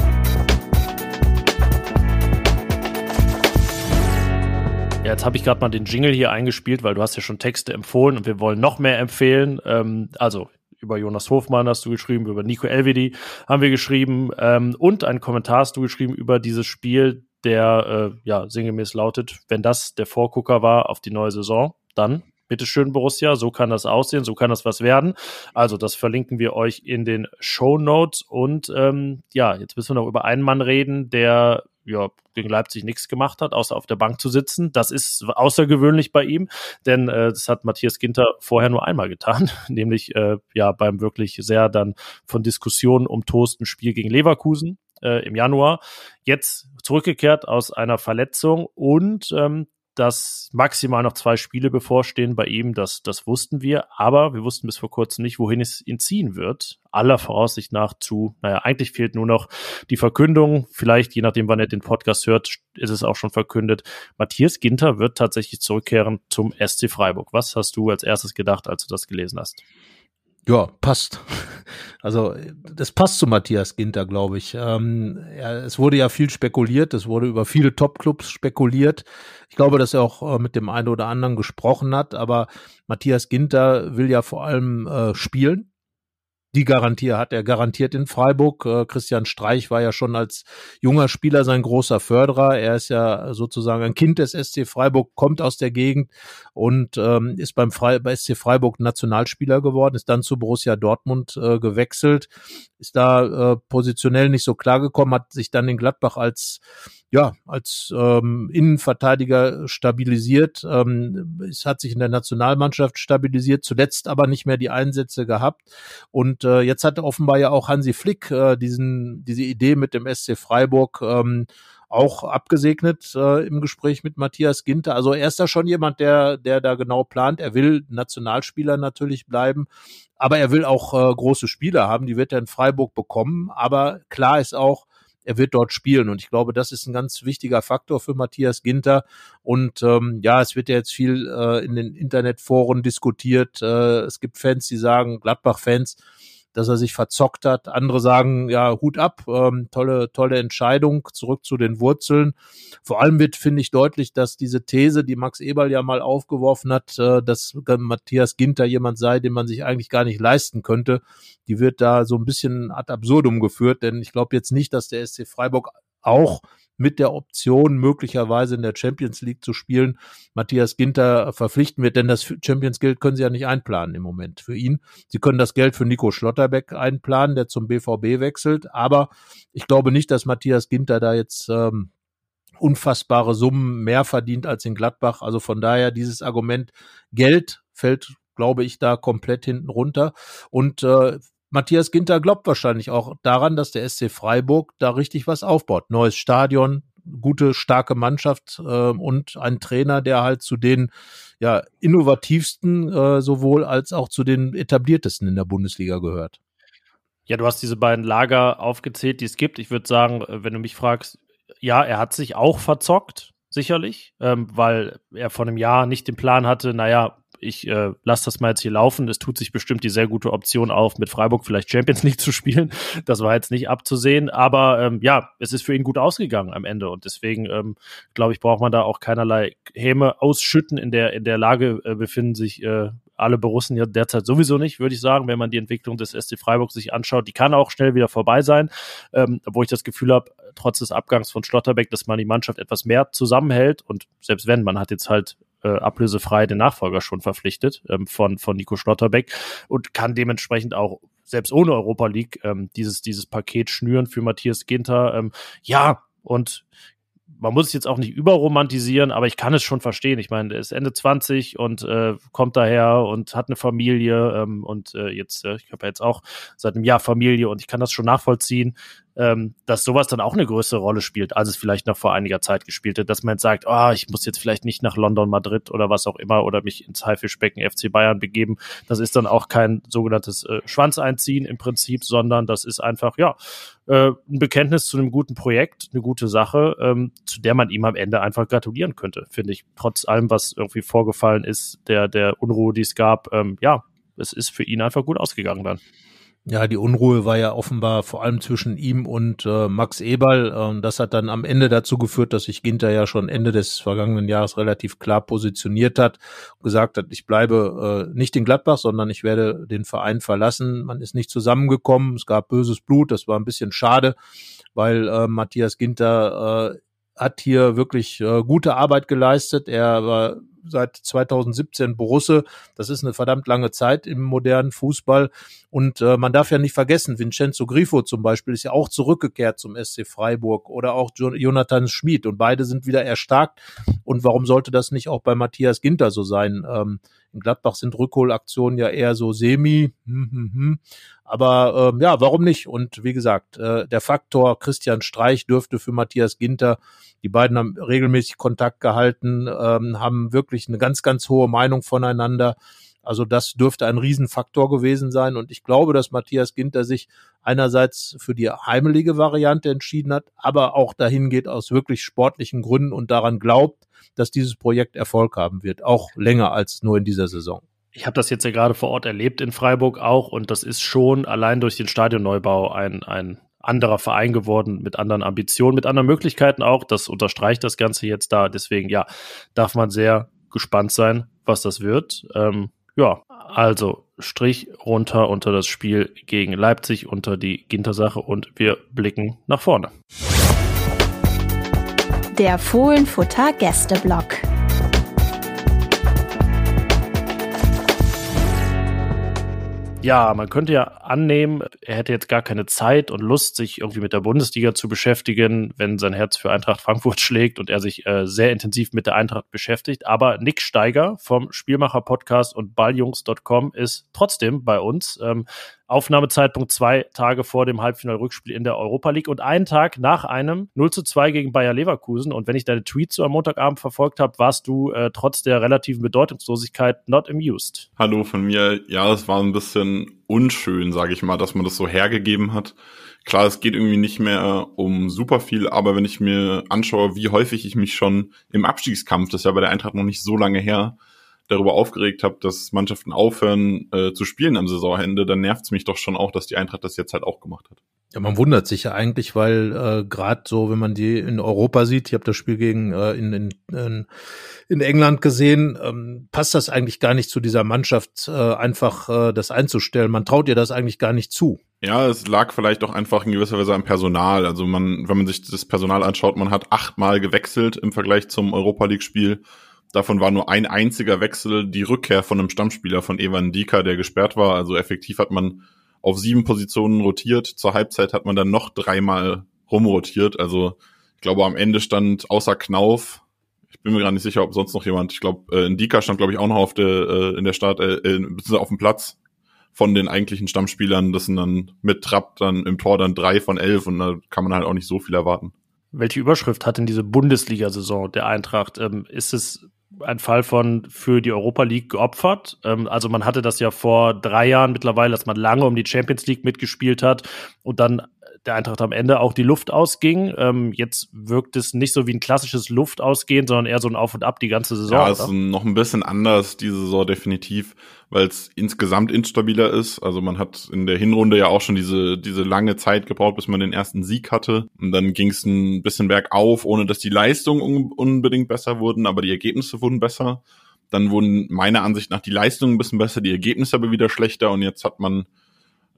Ja, jetzt habe ich gerade mal den Jingle hier eingespielt, weil du hast ja schon Texte empfohlen und wir wollen noch mehr empfehlen. Ähm, also über Jonas Hofmann hast du geschrieben, über Nico Elvedi haben wir geschrieben ähm, und einen Kommentar hast du geschrieben über dieses Spiel, der äh, ja sinngemäß lautet, wenn das der Vorgucker war auf die neue Saison, dann bitteschön Borussia, so kann das aussehen, so kann das was werden. Also das verlinken wir euch in den Show Notes und ähm, ja, jetzt müssen wir noch über einen Mann reden, der ja, gegen Leipzig nichts gemacht hat, außer auf der Bank zu sitzen. Das ist außergewöhnlich bei ihm, denn äh, das hat Matthias Ginter vorher nur einmal getan, nämlich äh, ja beim wirklich sehr dann von Diskussionen umtosten Spiel gegen Leverkusen äh, im Januar. Jetzt zurückgekehrt aus einer Verletzung und ähm, dass maximal noch zwei Spiele bevorstehen bei ihm, das, das wussten wir, aber wir wussten bis vor kurzem nicht, wohin es ihn ziehen wird. Aller Voraussicht nach zu, naja, eigentlich fehlt nur noch die Verkündung. Vielleicht, je nachdem, wann er den Podcast hört, ist es auch schon verkündet. Matthias Ginter wird tatsächlich zurückkehren zum SC Freiburg. Was hast du als erstes gedacht, als du das gelesen hast? Ja, passt. Also das passt zu Matthias Ginter, glaube ich. Ähm, ja, es wurde ja viel spekuliert, es wurde über viele Top-Clubs spekuliert. Ich glaube, dass er auch äh, mit dem einen oder anderen gesprochen hat, aber Matthias Ginter will ja vor allem äh, spielen die Garantie hat er garantiert in Freiburg. Äh, Christian Streich war ja schon als junger Spieler sein großer Förderer. Er ist ja sozusagen ein Kind des SC Freiburg, kommt aus der Gegend und ähm, ist beim SC Freiburg Nationalspieler geworden, ist dann zu Borussia Dortmund äh, gewechselt, ist da äh, positionell nicht so klar gekommen, hat sich dann in Gladbach als ja, als ähm, Innenverteidiger stabilisiert. Ähm, es hat sich in der Nationalmannschaft stabilisiert, zuletzt aber nicht mehr die Einsätze gehabt. Und äh, jetzt hat offenbar ja auch Hansi Flick äh, diesen, diese Idee mit dem SC Freiburg ähm, auch abgesegnet äh, im Gespräch mit Matthias Ginter. Also er ist da schon jemand, der, der da genau plant. Er will Nationalspieler natürlich bleiben, aber er will auch äh, große Spieler haben. Die wird er in Freiburg bekommen. Aber klar ist auch, er wird dort spielen. Und ich glaube, das ist ein ganz wichtiger Faktor für Matthias Ginter. Und ähm, ja, es wird ja jetzt viel äh, in den Internetforen diskutiert. Äh, es gibt Fans, die sagen, Gladbach-Fans, dass er sich verzockt hat. Andere sagen, ja, Hut ab, ähm, tolle, tolle Entscheidung, zurück zu den Wurzeln. Vor allem wird, finde ich, deutlich, dass diese These, die Max Eberl ja mal aufgeworfen hat, äh, dass Matthias Ginter jemand sei, den man sich eigentlich gar nicht leisten könnte, die wird da so ein bisschen ad absurdum geführt, denn ich glaube jetzt nicht, dass der SC Freiburg auch mit der Option, möglicherweise in der Champions League zu spielen, Matthias Ginter verpflichten wird, denn das Champions Geld können sie ja nicht einplanen im Moment für ihn. Sie können das Geld für Nico Schlotterbeck einplanen, der zum BVB wechselt, aber ich glaube nicht, dass Matthias Ginter da jetzt ähm, unfassbare Summen mehr verdient als in Gladbach. Also von daher dieses Argument Geld fällt glaube ich, da komplett hinten runter. Und äh, Matthias Ginter glaubt wahrscheinlich auch daran, dass der SC Freiburg da richtig was aufbaut. Neues Stadion, gute, starke Mannschaft äh, und ein Trainer, der halt zu den ja, innovativsten äh, sowohl als auch zu den etabliertesten in der Bundesliga gehört. Ja, du hast diese beiden Lager aufgezählt, die es gibt. Ich würde sagen, äh, wenn du mich fragst, ja, er hat sich auch verzockt, sicherlich, ähm, weil er vor einem Jahr nicht den Plan hatte, naja, ich äh, lasse das mal jetzt hier laufen. Es tut sich bestimmt die sehr gute Option auf, mit Freiburg vielleicht Champions League zu spielen. Das war jetzt nicht abzusehen, aber ähm, ja, es ist für ihn gut ausgegangen am Ende und deswegen ähm, glaube ich, braucht man da auch keinerlei Häme ausschütten. In der in der Lage äh, befinden sich äh, alle Borussen ja derzeit sowieso nicht, würde ich sagen, wenn man die Entwicklung des SC Freiburg sich anschaut. Die kann auch schnell wieder vorbei sein, ähm, wo ich das Gefühl habe, trotz des Abgangs von Schlotterbeck, dass man die Mannschaft etwas mehr zusammenhält und selbst wenn, man hat jetzt halt äh, ablösefrei den Nachfolger schon verpflichtet ähm, von, von Nico Schlotterbeck und kann dementsprechend auch selbst ohne Europa League ähm, dieses, dieses Paket schnüren für Matthias Ginter. Ähm, ja, und man muss es jetzt auch nicht überromantisieren, aber ich kann es schon verstehen. Ich meine, er ist Ende 20 und äh, kommt daher und hat eine Familie ähm, und äh, jetzt, äh, ich habe ja jetzt auch seit einem Jahr Familie und ich kann das schon nachvollziehen ähm, dass sowas dann auch eine größere Rolle spielt, als es vielleicht noch vor einiger Zeit gespielt hat, dass man jetzt sagt, oh, ich muss jetzt vielleicht nicht nach London, Madrid oder was auch immer oder mich ins Haifischbecken FC Bayern begeben. Das ist dann auch kein sogenanntes äh, Schwanzeinziehen im Prinzip, sondern das ist einfach, ja, äh, ein Bekenntnis zu einem guten Projekt, eine gute Sache, ähm, zu der man ihm am Ende einfach gratulieren könnte, finde ich. Trotz allem, was irgendwie vorgefallen ist, der, der Unruhe, die es gab, ähm, ja, es ist für ihn einfach gut ausgegangen dann. Ja, die Unruhe war ja offenbar vor allem zwischen ihm und äh, Max Eberl. Und das hat dann am Ende dazu geführt, dass sich Ginter ja schon Ende des vergangenen Jahres relativ klar positioniert hat und gesagt hat, ich bleibe äh, nicht in Gladbach, sondern ich werde den Verein verlassen. Man ist nicht zusammengekommen. Es gab böses Blut. Das war ein bisschen schade, weil äh, Matthias Ginter äh, hat hier wirklich äh, gute Arbeit geleistet. Er war seit 2017 Borusse. Das ist eine verdammt lange Zeit im modernen Fußball. Und äh, man darf ja nicht vergessen, Vincenzo Grifo zum Beispiel ist ja auch zurückgekehrt zum SC Freiburg oder auch Jonathan Schmid und beide sind wieder erstarkt. Und warum sollte das nicht auch bei Matthias Ginter so sein? Ähm, in Gladbach sind Rückholaktionen ja eher so semi. Hm, hm, hm. Aber ähm, ja, warum nicht? Und wie gesagt, äh, der Faktor Christian Streich dürfte für Matthias Ginter, die beiden haben regelmäßig Kontakt gehalten, ähm, haben wirklich eine ganz, ganz hohe Meinung voneinander. Also das dürfte ein Riesenfaktor gewesen sein. Und ich glaube, dass Matthias Ginter sich einerseits für die heimelige Variante entschieden hat, aber auch dahin geht aus wirklich sportlichen Gründen und daran glaubt, dass dieses Projekt Erfolg haben wird, auch länger als nur in dieser Saison ich habe das jetzt ja gerade vor Ort erlebt in Freiburg auch und das ist schon allein durch den Stadionneubau ein, ein anderer Verein geworden mit anderen Ambitionen, mit anderen Möglichkeiten auch. Das unterstreicht das Ganze jetzt da. Deswegen, ja, darf man sehr gespannt sein, was das wird. Ähm, ja, also Strich runter unter das Spiel gegen Leipzig, unter die Ginter-Sache und wir blicken nach vorne. Der Fohlenfutter Gästeblock. Ja, man könnte ja annehmen, er hätte jetzt gar keine Zeit und Lust, sich irgendwie mit der Bundesliga zu beschäftigen, wenn sein Herz für Eintracht Frankfurt schlägt und er sich äh, sehr intensiv mit der Eintracht beschäftigt. Aber Nick Steiger vom Spielmacher Podcast und balljungs.com ist trotzdem bei uns. Ähm, Aufnahmezeitpunkt zwei Tage vor dem Halbfinal-Rückspiel in der Europa League und einen Tag nach einem 0 zu 2 gegen Bayer Leverkusen. Und wenn ich deine Tweets so am Montagabend verfolgt habe, warst du äh, trotz der relativen Bedeutungslosigkeit not amused. Hallo von mir. Ja, es war ein bisschen unschön, sage ich mal, dass man das so hergegeben hat. Klar, es geht irgendwie nicht mehr um super viel, aber wenn ich mir anschaue, wie häufig ich mich schon im Abstiegskampf, das ist ja bei der Eintracht noch nicht so lange her, darüber aufgeregt habe, dass Mannschaften aufhören äh, zu spielen am Saisonende, dann nervt es mich doch schon auch, dass die Eintracht das jetzt halt auch gemacht hat. Ja, man wundert sich ja eigentlich, weil äh, gerade so, wenn man die in Europa sieht, ich habe das Spiel gegen äh, in, in, in England gesehen, ähm, passt das eigentlich gar nicht zu dieser Mannschaft, äh, einfach äh, das einzustellen. Man traut ihr das eigentlich gar nicht zu. Ja, es lag vielleicht auch einfach in gewisser Weise am Personal. Also man, wenn man sich das Personal anschaut, man hat achtmal gewechselt im Vergleich zum Europa League-Spiel. Davon war nur ein einziger Wechsel die Rückkehr von einem Stammspieler von Evan Dika, der gesperrt war. Also effektiv hat man auf sieben Positionen rotiert. Zur Halbzeit hat man dann noch dreimal rumrotiert. Also ich glaube, am Ende stand außer Knauf, ich bin mir gar nicht sicher, ob sonst noch jemand, ich glaube, äh, Dika stand, glaube ich, auch noch auf der, äh, in der Start, äh, äh, auf dem Platz von den eigentlichen Stammspielern. Das sind dann mit Trapp dann im Tor dann drei von elf und da kann man halt auch nicht so viel erwarten. Welche Überschrift hat denn diese Bundesliga-Saison der Eintracht? Ähm, ist es ein Fall von für die Europa League geopfert. Ähm, also man hatte das ja vor drei Jahren mittlerweile, dass man lange um die Champions League mitgespielt hat und dann der Eintracht am Ende auch die Luft ausging. Ähm, jetzt wirkt es nicht so wie ein klassisches Luftausgehen, sondern eher so ein Auf und Ab die ganze Saison. Ja, es ist noch ein bisschen anders diese Saison definitiv, weil es insgesamt instabiler ist. Also man hat in der Hinrunde ja auch schon diese, diese lange Zeit gebraucht, bis man den ersten Sieg hatte. Und dann ging es ein bisschen bergauf, ohne dass die Leistungen un unbedingt besser wurden, aber die Ergebnisse wurden besser. Dann wurden meiner Ansicht nach die Leistungen ein bisschen besser, die Ergebnisse aber wieder schlechter und jetzt hat man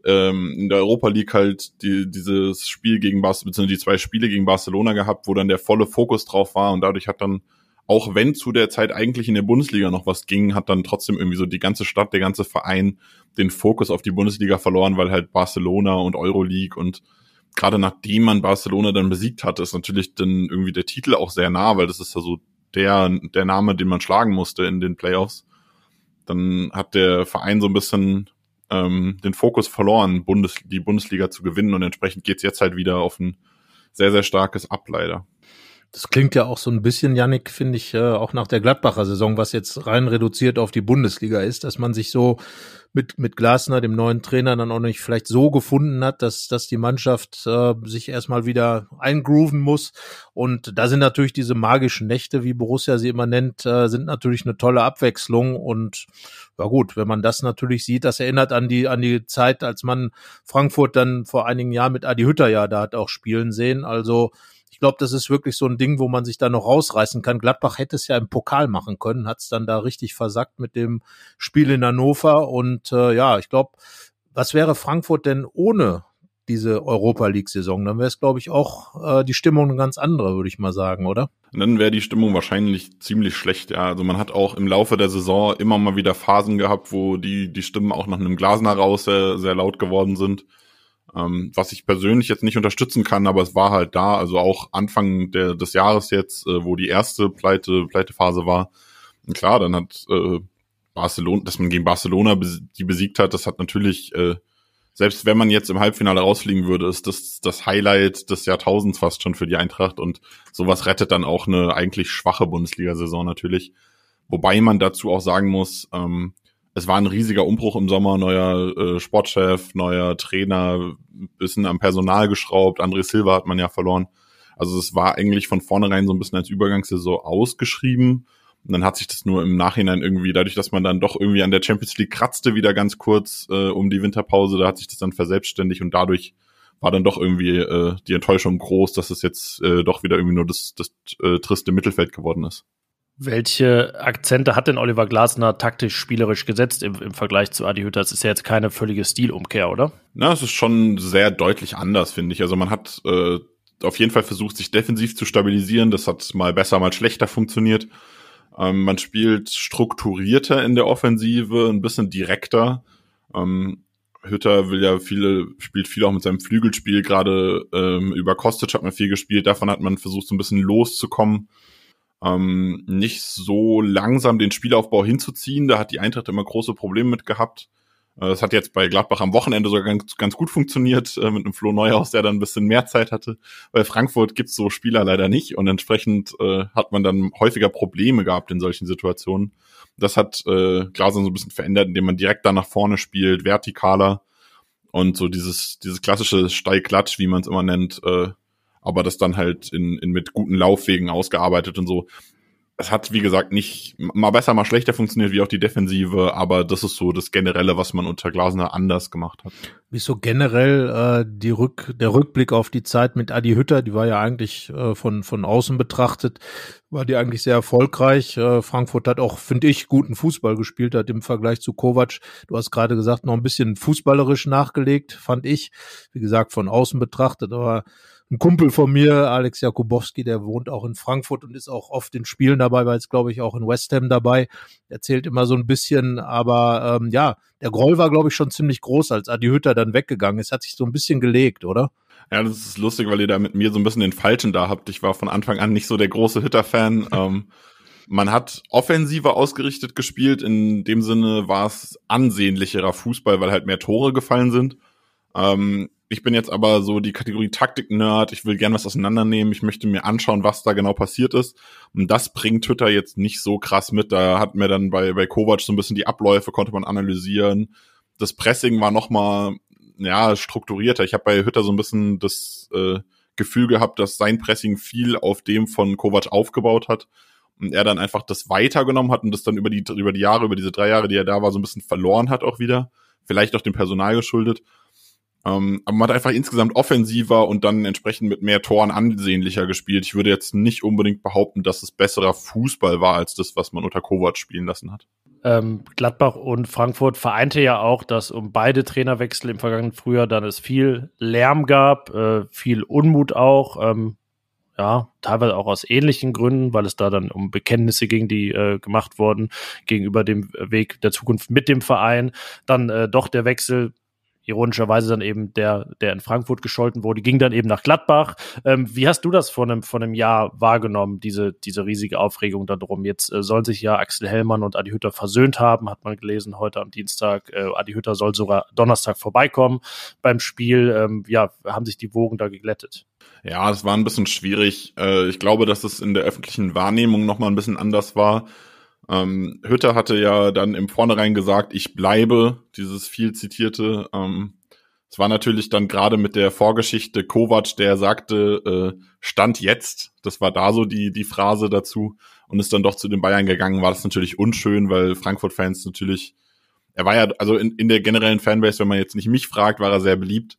ähm, in der Europa League halt die, dieses Spiel gegen Barcelona, beziehungsweise die zwei Spiele gegen Barcelona gehabt, wo dann der volle Fokus drauf war und dadurch hat dann, auch wenn zu der Zeit eigentlich in der Bundesliga noch was ging, hat dann trotzdem irgendwie so die ganze Stadt, der ganze Verein den Fokus auf die Bundesliga verloren, weil halt Barcelona und Euroleague und gerade nachdem man Barcelona dann besiegt hatte, ist natürlich dann irgendwie der Titel auch sehr nah, weil das ist ja so der, der Name, den man schlagen musste in den Playoffs. Dann hat der Verein so ein bisschen ähm, den Fokus verloren, Bundes die Bundesliga zu gewinnen und entsprechend geht's jetzt halt wieder auf ein sehr, sehr starkes Ableiter. Das klingt ja auch so ein bisschen, Yannick, finde ich, äh, auch nach der Gladbacher Saison, was jetzt rein reduziert auf die Bundesliga ist, dass man sich so mit, mit Glasner, dem neuen Trainer, dann auch nicht vielleicht so gefunden hat, dass, dass die Mannschaft äh, sich erstmal wieder eingrooven muss. Und da sind natürlich diese magischen Nächte, wie Borussia sie immer nennt, äh, sind natürlich eine tolle Abwechslung. Und ja gut, wenn man das natürlich sieht, das erinnert an die, an die Zeit, als man Frankfurt dann vor einigen Jahren mit Adi Hütter ja da hat auch spielen sehen. Also ich glaube, das ist wirklich so ein Ding, wo man sich da noch rausreißen kann. Gladbach hätte es ja im Pokal machen können, hat es dann da richtig versackt mit dem Spiel in Hannover. Und äh, ja, ich glaube, was wäre Frankfurt denn ohne diese Europa League-Saison? Dann wäre es, glaube ich, auch äh, die Stimmung eine ganz andere, würde ich mal sagen, oder? dann wäre die Stimmung wahrscheinlich ziemlich schlecht, ja. Also man hat auch im Laufe der Saison immer mal wieder Phasen gehabt, wo die, die Stimmen auch nach einem Glasner raus sehr, sehr laut geworden sind ähm, was ich persönlich jetzt nicht unterstützen kann, aber es war halt da, also auch Anfang der, des Jahres jetzt, äh, wo die erste Pleite, Pleitephase war. Und klar, dann hat äh, Barcelona, dass man gegen Barcelona die besiegt hat, das hat natürlich, äh, selbst wenn man jetzt im Halbfinale rausfliegen würde, ist das das Highlight des Jahrtausends fast schon für die Eintracht und sowas rettet dann auch eine eigentlich schwache Bundesliga-Saison natürlich. Wobei man dazu auch sagen muss, ähm, es war ein riesiger Umbruch im Sommer, neuer äh, Sportchef, neuer Trainer, bisschen am Personal geschraubt, André Silva hat man ja verloren. Also es war eigentlich von vornherein so ein bisschen als Übergangssaison ausgeschrieben. Und dann hat sich das nur im Nachhinein irgendwie, dadurch, dass man dann doch irgendwie an der Champions League kratzte, wieder ganz kurz äh, um die Winterpause, da hat sich das dann verselbstständigt und dadurch war dann doch irgendwie äh, die Enttäuschung groß, dass es jetzt äh, doch wieder irgendwie nur das, das äh, triste Mittelfeld geworden ist. Welche Akzente hat denn Oliver Glasner taktisch spielerisch gesetzt im, im Vergleich zu Adi Hütter? Das ist ja jetzt keine völlige Stilumkehr, oder? Na, es ist schon sehr deutlich anders, finde ich. Also man hat äh, auf jeden Fall versucht, sich defensiv zu stabilisieren. Das hat mal besser, mal schlechter funktioniert. Ähm, man spielt strukturierter in der Offensive, ein bisschen direkter. Ähm, Hütter will ja viele, spielt viel auch mit seinem Flügelspiel, gerade ähm, über Kostic hat man viel gespielt, davon hat man versucht, so ein bisschen loszukommen ähm, nicht so langsam den Spielaufbau hinzuziehen. Da hat die Eintracht immer große Probleme mit gehabt. Äh, das hat jetzt bei Gladbach am Wochenende sogar ganz, ganz gut funktioniert, äh, mit einem Flo Neuhaus, der dann ein bisschen mehr Zeit hatte. Bei Frankfurt gibt's so Spieler leider nicht und entsprechend äh, hat man dann häufiger Probleme gehabt in solchen Situationen. Das hat äh, Glaser so ein bisschen verändert, indem man direkt da nach vorne spielt, vertikaler und so dieses, dieses klassische Steigklatsch, wie man es immer nennt, äh, aber das dann halt in, in mit guten Laufwegen ausgearbeitet und so es hat, wie gesagt, nicht mal besser, mal schlechter funktioniert, wie auch die Defensive, aber das ist so das Generelle, was man unter Glasner anders gemacht hat. Wie so generell äh, die Rück, der Rückblick auf die Zeit mit Adi Hütter, die war ja eigentlich äh, von, von außen betrachtet, war die eigentlich sehr erfolgreich. Äh, Frankfurt hat auch, finde ich, guten Fußball gespielt, hat im Vergleich zu Kovac, du hast gerade gesagt, noch ein bisschen fußballerisch nachgelegt, fand ich. Wie gesagt, von außen betrachtet, aber ein Kumpel von mir, Alex Jakubowski, der wohnt auch in Frankfurt und ist auch oft in Spielen dabei, war jetzt, glaube ich, auch in West Ham dabei. Erzählt immer so ein bisschen, aber ähm, ja, der Groll war, glaube ich, schon ziemlich groß, als Adi Hütter dann weggegangen ist. Hat sich so ein bisschen gelegt, oder? Ja, das ist lustig, weil ihr da mit mir so ein bisschen den Falschen da habt. Ich war von Anfang an nicht so der große Hütter-Fan. ähm, man hat offensiver ausgerichtet gespielt. In dem Sinne war es ansehnlicherer Fußball, weil halt mehr Tore gefallen sind. Ähm, ich bin jetzt aber so die Kategorie Taktik-Nerd. Ich will gern was auseinandernehmen. Ich möchte mir anschauen, was da genau passiert ist. Und das bringt Twitter jetzt nicht so krass mit. Da hat mir dann bei, bei Kovac so ein bisschen die Abläufe, konnte man analysieren. Das Pressing war noch mal, ja, strukturierter. Ich habe bei Hütter so ein bisschen das äh, Gefühl gehabt, dass sein Pressing viel auf dem von Kovac aufgebaut hat. Und er dann einfach das weitergenommen hat und das dann über die, über die Jahre, über diese drei Jahre, die er da war, so ein bisschen verloren hat auch wieder. Vielleicht auch dem Personal geschuldet. Ähm, aber man hat einfach insgesamt offensiver und dann entsprechend mit mehr Toren ansehnlicher gespielt. Ich würde jetzt nicht unbedingt behaupten, dass es besserer Fußball war als das, was man unter Kovac spielen lassen hat. Ähm, Gladbach und Frankfurt vereinte ja auch, dass um beide Trainerwechsel im vergangenen Frühjahr dann es viel Lärm gab, äh, viel Unmut auch. Ähm, ja, teilweise auch aus ähnlichen Gründen, weil es da dann um Bekenntnisse ging, die äh, gemacht wurden gegenüber dem Weg der Zukunft mit dem Verein. Dann äh, doch der Wechsel ironischerweise dann eben der, der in Frankfurt gescholten wurde, ging dann eben nach Gladbach. Ähm, wie hast du das vor einem, vor einem Jahr wahrgenommen, diese, diese riesige Aufregung darum? Jetzt äh, sollen sich ja Axel Hellmann und Adi Hütter versöhnt haben, hat man gelesen heute am Dienstag. Äh, Adi Hütter soll sogar Donnerstag vorbeikommen beim Spiel. Ähm, ja, haben sich die Wogen da geglättet? Ja, das war ein bisschen schwierig. Äh, ich glaube, dass es in der öffentlichen Wahrnehmung nochmal ein bisschen anders war. Ähm, Hütter hatte ja dann im Vornherein gesagt, ich bleibe, dieses viel zitierte. Ähm, es war natürlich dann gerade mit der Vorgeschichte Kovac, der sagte, äh, Stand jetzt, das war da so die, die Phrase dazu und ist dann doch zu den Bayern gegangen, war das natürlich unschön, weil Frankfurt-Fans natürlich, er war ja, also in, in der generellen Fanbase, wenn man jetzt nicht mich fragt, war er sehr beliebt.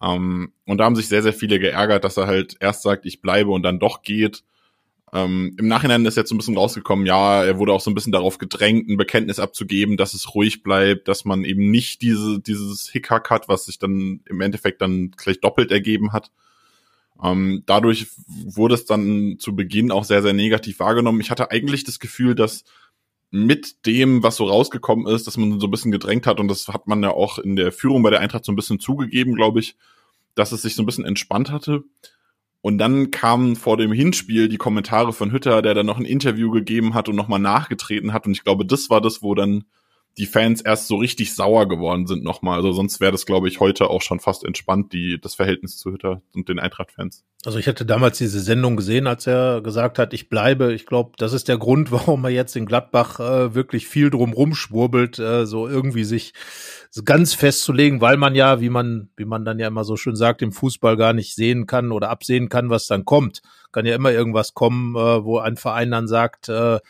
Ähm, und da haben sich sehr, sehr viele geärgert, dass er halt erst sagt, ich bleibe und dann doch geht. Ähm, Im Nachhinein ist jetzt so ein bisschen rausgekommen, ja, er wurde auch so ein bisschen darauf gedrängt, ein Bekenntnis abzugeben, dass es ruhig bleibt, dass man eben nicht diese, dieses Hickhack hat, was sich dann im Endeffekt dann gleich doppelt ergeben hat. Ähm, dadurch wurde es dann zu Beginn auch sehr, sehr negativ wahrgenommen. Ich hatte eigentlich das Gefühl, dass mit dem, was so rausgekommen ist, dass man so ein bisschen gedrängt hat und das hat man ja auch in der Führung bei der Eintracht so ein bisschen zugegeben, glaube ich, dass es sich so ein bisschen entspannt hatte. Und dann kamen vor dem Hinspiel die Kommentare von Hütter, der dann noch ein Interview gegeben hat und nochmal nachgetreten hat. Und ich glaube, das war das, wo dann die Fans erst so richtig sauer geworden sind nochmal. Also sonst wäre das, glaube ich, heute auch schon fast entspannt, die, das Verhältnis zu Hütter und den Eintracht-Fans. Also ich hatte damals diese Sendung gesehen, als er gesagt hat, ich bleibe. Ich glaube, das ist der Grund, warum er jetzt in Gladbach äh, wirklich viel drum rumschwurbelt, äh, so irgendwie sich ganz festzulegen, weil man ja, wie man, wie man dann ja immer so schön sagt, im Fußball gar nicht sehen kann oder absehen kann, was dann kommt. Kann ja immer irgendwas kommen, äh, wo ein Verein dann sagt, äh,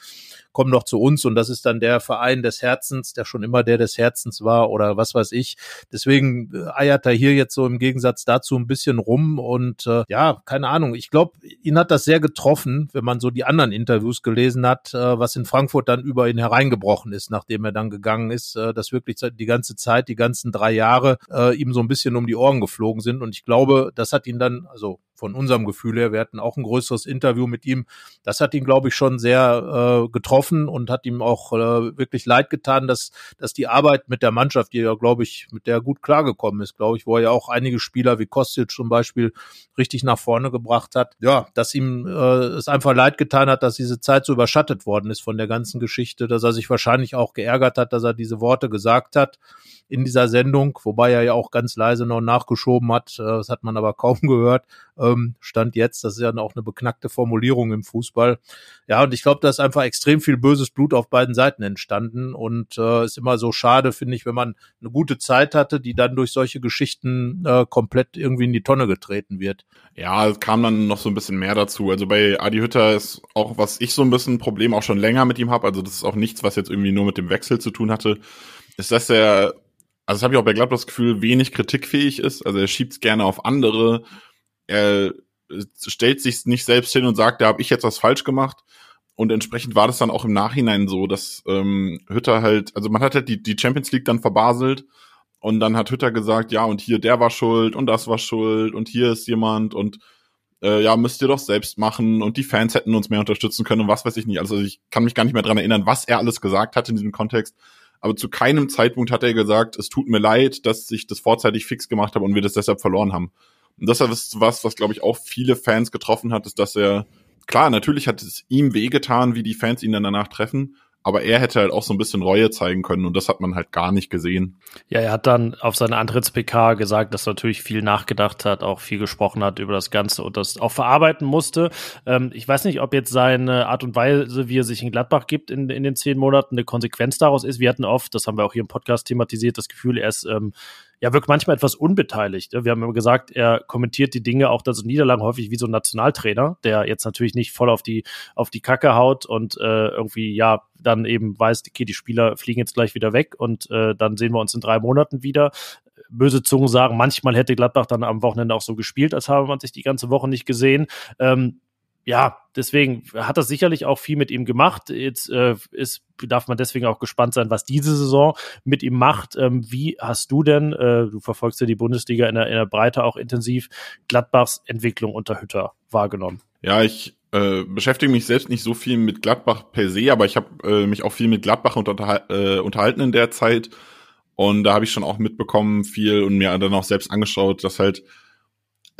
komm doch zu uns und das ist dann der Verein des Herzens, der schon immer der des Herzens war oder was weiß ich. Deswegen äh, eiert er hier jetzt so im Gegensatz dazu ein bisschen rum und äh, ja, keine Ahnung. Ich glaube, ihn hat das sehr getroffen, wenn man so die anderen Interviews gelesen hat, äh, was in Frankfurt dann über ihn hereingebrochen ist, nachdem er dann gegangen ist, äh, dass wirklich die ganze Zeit, die ganzen drei Jahre äh, ihm so ein bisschen um die Ohren geflogen sind und ich glaube, das hat ihn dann, also von unserem Gefühl her, wir hatten auch ein größeres Interview mit ihm. Das hat ihn, glaube ich, schon sehr äh, getroffen und hat ihm auch äh, wirklich leid getan, dass, dass die Arbeit mit der Mannschaft, die ja, glaube ich, mit der gut klargekommen ist, glaube ich, wo er ja auch einige Spieler wie Kostic zum Beispiel richtig nach vorne gebracht hat. Ja, dass ihm äh, es einfach leid getan hat, dass diese Zeit so überschattet worden ist von der ganzen Geschichte, dass er sich wahrscheinlich auch geärgert hat, dass er diese Worte gesagt hat. In dieser Sendung, wobei er ja auch ganz leise noch nachgeschoben hat. Äh, das hat man aber kaum gehört. Ähm, stand jetzt, das ist ja auch eine beknackte Formulierung im Fußball. Ja, und ich glaube, da ist einfach extrem viel böses Blut auf beiden Seiten entstanden und äh, ist immer so schade, finde ich, wenn man eine gute Zeit hatte, die dann durch solche Geschichten äh, komplett irgendwie in die Tonne getreten wird. Ja, es kam dann noch so ein bisschen mehr dazu. Also bei Adi Hütter ist auch, was ich so ein bisschen ein Problem auch schon länger mit ihm habe, also das ist auch nichts, was jetzt irgendwie nur mit dem Wechsel zu tun hatte, ist, dass er, also das habe ich auch bei Gladbach das Gefühl, wenig kritikfähig ist. Also er schiebt es gerne auf andere. Er stellt sich nicht selbst hin und sagt, da habe ich jetzt was falsch gemacht. Und entsprechend war das dann auch im Nachhinein so, dass ähm, Hütter halt, also man hat halt die, die Champions League dann verbaselt und dann hat Hütter gesagt, ja, und hier der war schuld und das war schuld und hier ist jemand und äh, ja, müsst ihr doch selbst machen und die Fans hätten uns mehr unterstützen können und was weiß ich nicht. Also ich kann mich gar nicht mehr dran erinnern, was er alles gesagt hat in diesem Kontext. Aber zu keinem Zeitpunkt hat er gesagt, es tut mir leid, dass ich das vorzeitig fix gemacht habe und wir das deshalb verloren haben. Und das ist was, was glaube ich auch viele Fans getroffen hat, ist, dass er, klar, natürlich hat es ihm wehgetan, wie die Fans ihn dann danach treffen, aber er hätte halt auch so ein bisschen Reue zeigen können und das hat man halt gar nicht gesehen. Ja, er hat dann auf seine Antritts-PK gesagt, dass er natürlich viel nachgedacht hat, auch viel gesprochen hat über das Ganze und das auch verarbeiten musste. Ähm, ich weiß nicht, ob jetzt seine Art und Weise, wie er sich in Gladbach gibt in, in den zehn Monaten, eine Konsequenz daraus ist. Wir hatten oft, das haben wir auch hier im Podcast thematisiert, das Gefühl, er ist ähm, ja wirkt manchmal etwas unbeteiligt. Wir haben immer gesagt, er kommentiert die Dinge auch so Niederlagen häufig wie so ein Nationaltrainer, der jetzt natürlich nicht voll auf die auf die Kacke haut und äh, irgendwie ja dann eben weiß, okay, die Spieler fliegen jetzt gleich wieder weg und äh, dann sehen wir uns in drei Monaten wieder. Böse Zungen sagen, manchmal hätte Gladbach dann am Wochenende auch so gespielt, als habe man sich die ganze Woche nicht gesehen. Ähm, ja, deswegen hat das sicherlich auch viel mit ihm gemacht. Jetzt äh, ist, darf man deswegen auch gespannt sein, was diese Saison mit ihm macht. Ähm, wie hast du denn, äh, du verfolgst ja die Bundesliga in der, in der Breite auch intensiv, Gladbachs Entwicklung unter Hütter wahrgenommen? Ja, ich äh, beschäftige mich selbst nicht so viel mit Gladbach per se, aber ich habe äh, mich auch viel mit Gladbach unterhal äh, unterhalten in der Zeit. Und da habe ich schon auch mitbekommen viel und mir dann auch selbst angeschaut, dass halt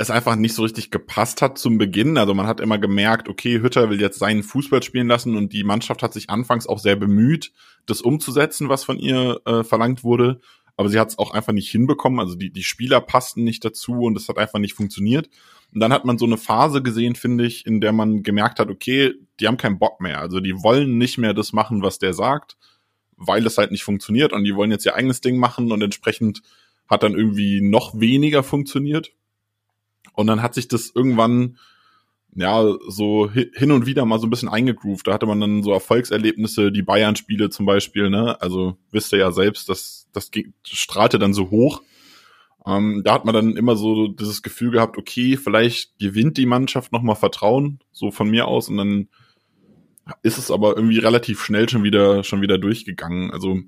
es einfach nicht so richtig gepasst hat zum Beginn. Also man hat immer gemerkt, okay, Hütter will jetzt seinen Fußball spielen lassen und die Mannschaft hat sich anfangs auch sehr bemüht, das umzusetzen, was von ihr äh, verlangt wurde. Aber sie hat es auch einfach nicht hinbekommen. Also die, die Spieler passten nicht dazu und es hat einfach nicht funktioniert. Und dann hat man so eine Phase gesehen, finde ich, in der man gemerkt hat, okay, die haben keinen Bock mehr. Also die wollen nicht mehr das machen, was der sagt, weil es halt nicht funktioniert und die wollen jetzt ihr eigenes Ding machen und entsprechend hat dann irgendwie noch weniger funktioniert. Und dann hat sich das irgendwann ja, so hin und wieder mal so ein bisschen eingegroovt. Da hatte man dann so Erfolgserlebnisse, die Bayern-Spiele zum Beispiel, ne? Also wisst ihr ja selbst, dass das strahlte dann so hoch. Ähm, da hat man dann immer so dieses Gefühl gehabt, okay, vielleicht gewinnt die Mannschaft nochmal Vertrauen, so von mir aus, und dann ist es aber irgendwie relativ schnell schon wieder, schon wieder durchgegangen. Also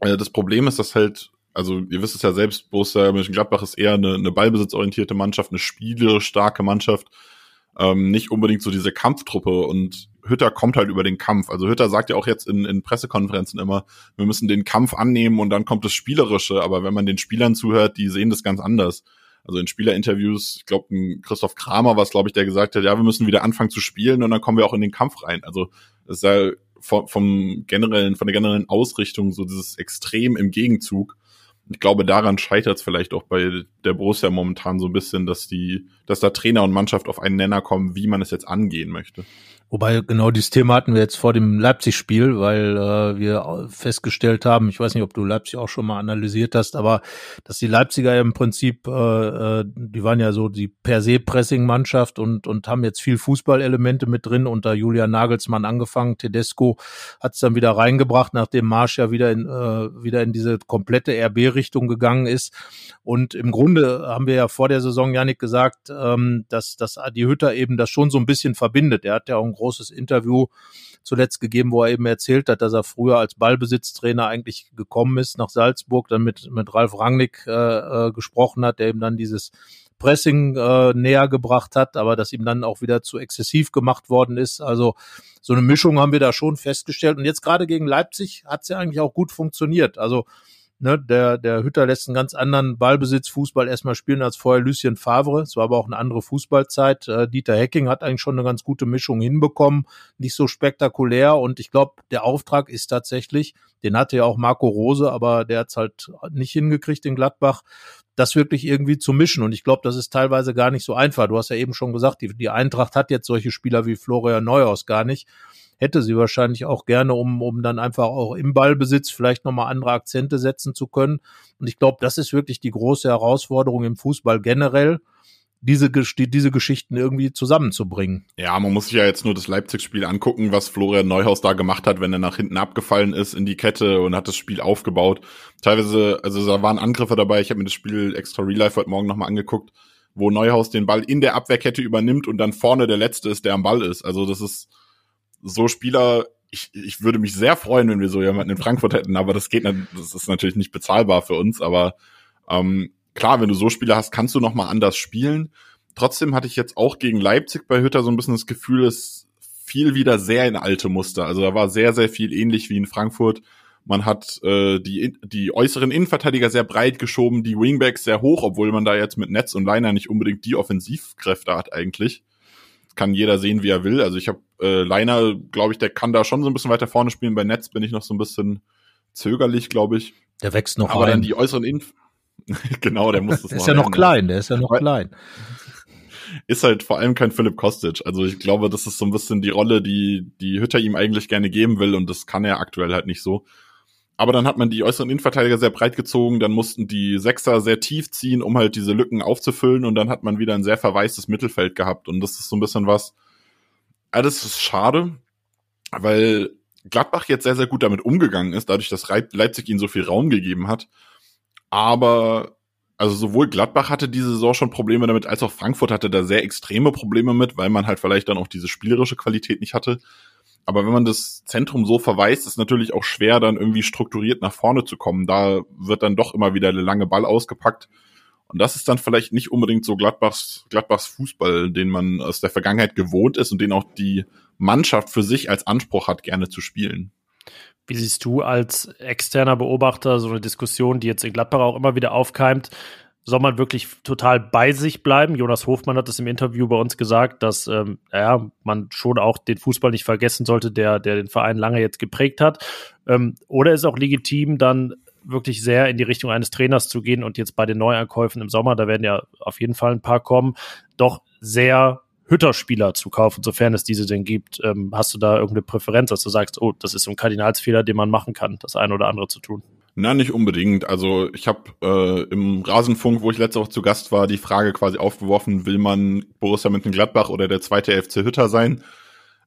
äh, das Problem ist, dass halt also ihr wisst es ja selbst, Borussia Mönchengladbach ist eher eine, eine ballbesitzorientierte Mannschaft, eine spielerisch starke Mannschaft, ähm, nicht unbedingt so diese Kampftruppe und Hütter kommt halt über den Kampf. Also Hütter sagt ja auch jetzt in, in Pressekonferenzen immer, wir müssen den Kampf annehmen und dann kommt das Spielerische, aber wenn man den Spielern zuhört, die sehen das ganz anders. Also in Spielerinterviews, ich glaube, Christoph Kramer war es, glaube ich, der gesagt hat, ja, wir müssen wieder anfangen zu spielen und dann kommen wir auch in den Kampf rein. Also das ist ja vom, vom generellen, von der generellen Ausrichtung so dieses Extrem im Gegenzug ich glaube, daran scheitert es vielleicht auch bei der Borussia momentan so ein bisschen, dass die, dass da Trainer und Mannschaft auf einen Nenner kommen, wie man es jetzt angehen möchte. Wobei genau dieses Thema hatten wir jetzt vor dem Leipzig-Spiel, weil äh, wir festgestellt haben, ich weiß nicht, ob du Leipzig auch schon mal analysiert hast, aber dass die Leipziger im Prinzip, äh, äh, die waren ja so die per se Pressing-Mannschaft und, und haben jetzt viel Fußballelemente mit drin, unter Julian Nagelsmann angefangen. Tedesco hat es dann wieder reingebracht, nachdem Marsch ja wieder in, äh, wieder in diese komplette RB-Richtung gegangen ist. Und im Grunde haben wir ja vor der Saison, Janik, gesagt, ähm, dass, dass Adi Hütter eben das schon so ein bisschen verbindet. Er hat ja auch ein großes Interview zuletzt gegeben, wo er eben erzählt hat, dass er früher als Ballbesitztrainer eigentlich gekommen ist nach Salzburg, dann mit, mit Ralf Rangnick äh, äh, gesprochen hat, der ihm dann dieses Pressing äh, näher gebracht hat, aber das ihm dann auch wieder zu exzessiv gemacht worden ist. Also so eine Mischung haben wir da schon festgestellt. Und jetzt gerade gegen Leipzig hat es ja eigentlich auch gut funktioniert. Also Ne, der, der Hütter lässt einen ganz anderen Ballbesitz, Fußball erstmal spielen als vorher Lucien Favre. Es war aber auch eine andere Fußballzeit. Äh, Dieter Hecking hat eigentlich schon eine ganz gute Mischung hinbekommen. Nicht so spektakulär. Und ich glaube, der Auftrag ist tatsächlich, den hatte ja auch Marco Rose, aber der hat es halt nicht hingekriegt in Gladbach, das wirklich irgendwie zu mischen. Und ich glaube, das ist teilweise gar nicht so einfach. Du hast ja eben schon gesagt, die, die Eintracht hat jetzt solche Spieler wie Florian Neuhaus gar nicht hätte sie wahrscheinlich auch gerne, um, um dann einfach auch im Ballbesitz vielleicht nochmal andere Akzente setzen zu können. Und ich glaube, das ist wirklich die große Herausforderung im Fußball generell, diese, diese Geschichten irgendwie zusammenzubringen. Ja, man muss sich ja jetzt nur das Leipzig-Spiel angucken, was Florian Neuhaus da gemacht hat, wenn er nach hinten abgefallen ist in die Kette und hat das Spiel aufgebaut. Teilweise, also da waren Angriffe dabei, ich habe mir das Spiel extra Real Life heute Morgen nochmal angeguckt, wo Neuhaus den Ball in der Abwehrkette übernimmt und dann vorne der Letzte ist, der am Ball ist. Also das ist, so Spieler, ich, ich würde mich sehr freuen, wenn wir so jemanden in Frankfurt hätten, aber das geht, das ist natürlich nicht bezahlbar für uns, aber ähm, klar, wenn du so Spieler hast, kannst du noch mal anders spielen. Trotzdem hatte ich jetzt auch gegen Leipzig bei Hütter so ein bisschen das Gefühl, es fiel wieder sehr in alte Muster. Also da war sehr, sehr viel ähnlich wie in Frankfurt. Man hat äh, die, die äußeren Innenverteidiger sehr breit geschoben, die Wingbacks sehr hoch, obwohl man da jetzt mit Netz und Liner nicht unbedingt die Offensivkräfte hat eigentlich kann jeder sehen, wie er will. Also ich habe äh, Leiner, glaube ich, der kann da schon so ein bisschen weiter vorne spielen. Bei Netz bin ich noch so ein bisschen zögerlich, glaube ich. Der wächst noch Aber rein. dann die äußeren Inf genau, der muss das der ist ja noch klein, der ist ja noch Weil, klein. Ist halt vor allem kein Philipp Kostic. Also ich glaube, das ist so ein bisschen die Rolle, die die Hütter ihm eigentlich gerne geben will und das kann er aktuell halt nicht so. Aber dann hat man die äußeren Innenverteidiger sehr breit gezogen, dann mussten die Sechser sehr tief ziehen, um halt diese Lücken aufzufüllen und dann hat man wieder ein sehr verwaistes Mittelfeld gehabt und das ist so ein bisschen was, ja, das ist schade, weil Gladbach jetzt sehr, sehr gut damit umgegangen ist, dadurch, dass Leipzig ihnen so viel Raum gegeben hat. Aber also sowohl Gladbach hatte diese Saison schon Probleme damit, als auch Frankfurt hatte da sehr extreme Probleme mit, weil man halt vielleicht dann auch diese spielerische Qualität nicht hatte. Aber wenn man das Zentrum so verweist, ist natürlich auch schwer, dann irgendwie strukturiert nach vorne zu kommen. Da wird dann doch immer wieder der lange Ball ausgepackt. Und das ist dann vielleicht nicht unbedingt so Gladbachs, Gladbachs Fußball, den man aus der Vergangenheit gewohnt ist und den auch die Mannschaft für sich als Anspruch hat, gerne zu spielen. Wie siehst du als externer Beobachter so eine Diskussion, die jetzt in Gladbach auch immer wieder aufkeimt? Soll man wirklich total bei sich bleiben. Jonas Hofmann hat es im Interview bei uns gesagt, dass ähm, ja, man schon auch den Fußball nicht vergessen sollte, der, der den Verein lange jetzt geprägt hat. Ähm, oder ist auch legitim, dann wirklich sehr in die Richtung eines Trainers zu gehen und jetzt bei den Neuankäufen im Sommer, da werden ja auf jeden Fall ein paar kommen, doch sehr Hütterspieler zu kaufen, sofern es diese denn gibt. Ähm, hast du da irgendeine Präferenz, dass du sagst, oh, das ist so ein Kardinalsfehler, den man machen kann, das eine oder andere zu tun? Na, nicht unbedingt. Also ich habe äh, im Rasenfunk, wo ich letzte Woche zu Gast war, die Frage quasi aufgeworfen, will man Borussia Mönchengladbach oder der zweite FC Hütter sein?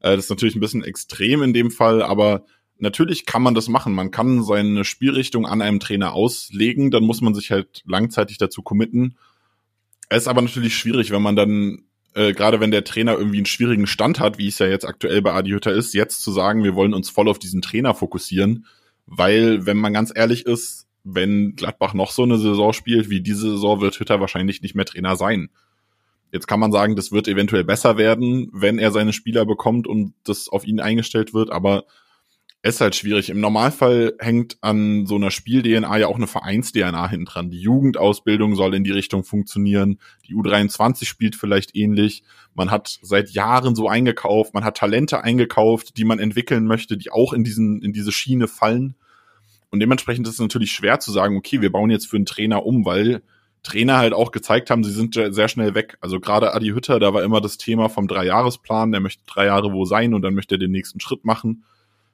Äh, das ist natürlich ein bisschen extrem in dem Fall, aber natürlich kann man das machen. Man kann seine Spielrichtung an einem Trainer auslegen, dann muss man sich halt langzeitig dazu committen. Es ist aber natürlich schwierig, wenn man dann, äh, gerade wenn der Trainer irgendwie einen schwierigen Stand hat, wie es ja jetzt aktuell bei Adi Hütter ist, jetzt zu sagen, wir wollen uns voll auf diesen Trainer fokussieren weil, wenn man ganz ehrlich ist, wenn Gladbach noch so eine Saison spielt wie diese Saison, wird Hütter wahrscheinlich nicht mehr Trainer sein. Jetzt kann man sagen, das wird eventuell besser werden, wenn er seine Spieler bekommt und das auf ihn eingestellt wird, aber ist halt schwierig. Im Normalfall hängt an so einer Spiel-DNA ja auch eine Vereins-DNA hinten dran. Die Jugendausbildung soll in die Richtung funktionieren. Die U23 spielt vielleicht ähnlich. Man hat seit Jahren so eingekauft. Man hat Talente eingekauft, die man entwickeln möchte, die auch in diesen, in diese Schiene fallen. Und dementsprechend ist es natürlich schwer zu sagen, okay, wir bauen jetzt für einen Trainer um, weil Trainer halt auch gezeigt haben, sie sind sehr schnell weg. Also gerade Adi Hütter, da war immer das Thema vom Dreijahresplan. Der möchte drei Jahre wo sein und dann möchte er den nächsten Schritt machen.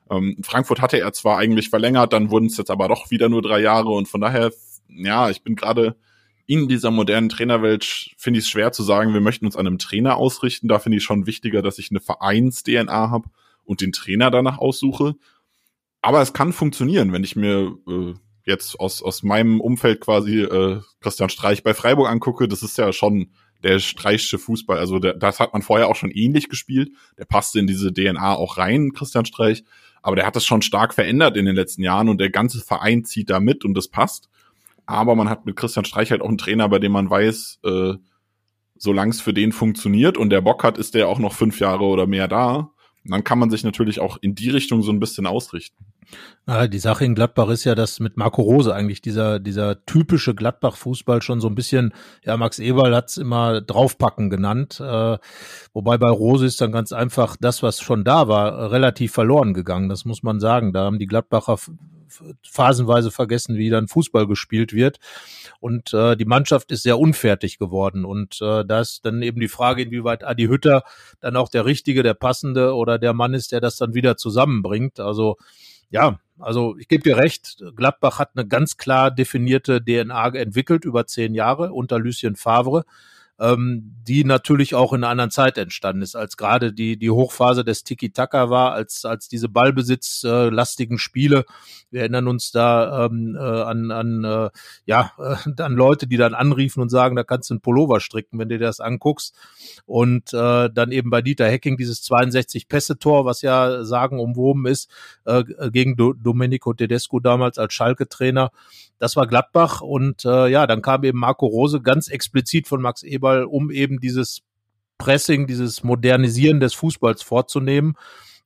Ähm, Frankfurt hatte er zwar eigentlich verlängert, dann wurden es jetzt aber doch wieder nur drei Jahre und von daher, ja, ich bin gerade in dieser modernen Trainerwelt, finde ich es schwer zu sagen, wir möchten uns an einem Trainer ausrichten. Da finde ich schon wichtiger, dass ich eine Vereins-DNA habe und den Trainer danach aussuche. Aber es kann funktionieren, wenn ich mir äh, jetzt aus, aus meinem Umfeld quasi äh, Christian Streich bei Freiburg angucke, das ist ja schon der Streichsche Fußball. Also der, das hat man vorher auch schon ähnlich gespielt. Der passte in diese DNA auch rein, Christian Streich aber der hat das schon stark verändert in den letzten Jahren und der ganze Verein zieht da mit und das passt. Aber man hat mit Christian Streich halt auch einen Trainer, bei dem man weiß, äh, solange es für den funktioniert und der Bock hat, ist der auch noch fünf Jahre oder mehr da. Und dann kann man sich natürlich auch in die Richtung so ein bisschen ausrichten. Na, die Sache in Gladbach ist ja, dass mit Marco Rose eigentlich dieser, dieser typische Gladbach-Fußball schon so ein bisschen, ja, Max Eberl hat's immer draufpacken genannt, äh, wobei bei Rose ist dann ganz einfach das, was schon da war, relativ verloren gegangen, das muss man sagen. Da haben die Gladbacher phasenweise vergessen, wie dann Fußball gespielt wird. Und äh, die Mannschaft ist sehr unfertig geworden. Und äh, da ist dann eben die Frage, inwieweit Adi Hütter dann auch der richtige, der passende oder der Mann ist, der das dann wieder zusammenbringt. Also ja, also ich gebe dir recht, Gladbach hat eine ganz klar definierte DNA entwickelt über zehn Jahre unter Lucien Favre ähm, die natürlich auch in einer anderen Zeit entstanden ist, als gerade die, die Hochphase des Tiki-Taka war, als, als diese Ballbesitzlastigen äh, Spiele. Wir erinnern uns da ähm, äh, an, an, äh, ja, äh, an Leute, die dann anriefen und sagen, da kannst du einen Pullover stricken, wenn du dir das anguckst. Und äh, dann eben bei Dieter Hecking dieses 62 Pässe-Tor, was ja sagen umwoben ist, äh, gegen Do Domenico Tedesco damals als Schalke-Trainer. Das war Gladbach und äh, ja, dann kam eben Marco Rose ganz explizit von Max Eberl, um eben dieses Pressing, dieses Modernisieren des Fußballs vorzunehmen.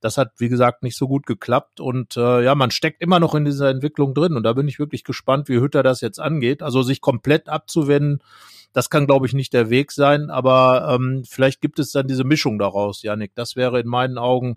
Das hat, wie gesagt, nicht so gut geklappt. Und äh, ja, man steckt immer noch in dieser Entwicklung drin. Und da bin ich wirklich gespannt, wie Hütter das jetzt angeht. Also sich komplett abzuwenden, das kann, glaube ich, nicht der Weg sein. Aber ähm, vielleicht gibt es dann diese Mischung daraus, Janik. Das wäre in meinen Augen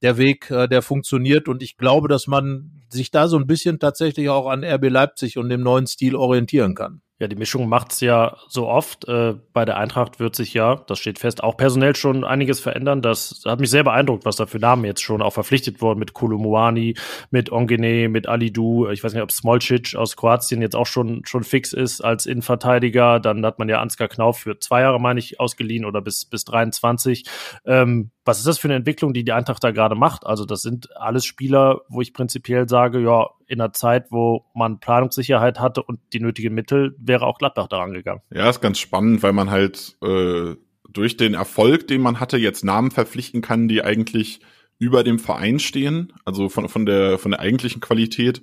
der Weg, äh, der funktioniert. Und ich glaube, dass man sich da so ein bisschen tatsächlich auch an RB Leipzig und dem neuen Stil orientieren kann. Ja, die Mischung macht's ja so oft. Äh, bei der Eintracht wird sich ja, das steht fest, auch personell schon einiges verändern. Das hat mich sehr beeindruckt, was da für Namen jetzt schon auch verpflichtet wurden mit Kolumuani, mit Ongene, mit Alidu. Ich weiß nicht, ob Smolcic aus Kroatien jetzt auch schon, schon fix ist als Innenverteidiger. Dann hat man ja Ansgar Knauf für zwei Jahre, meine ich, ausgeliehen oder bis, bis 23. Ähm, was ist das für eine Entwicklung, die die Eintracht da gerade macht? Also das sind alles Spieler, wo ich prinzipiell sage, ja, in einer Zeit, wo man Planungssicherheit hatte und die nötigen Mittel, wäre auch Gladbach daran gegangen. Ja, ist ganz spannend, weil man halt äh, durch den Erfolg, den man hatte, jetzt Namen verpflichten kann, die eigentlich über dem Verein stehen, also von, von, der, von der eigentlichen Qualität.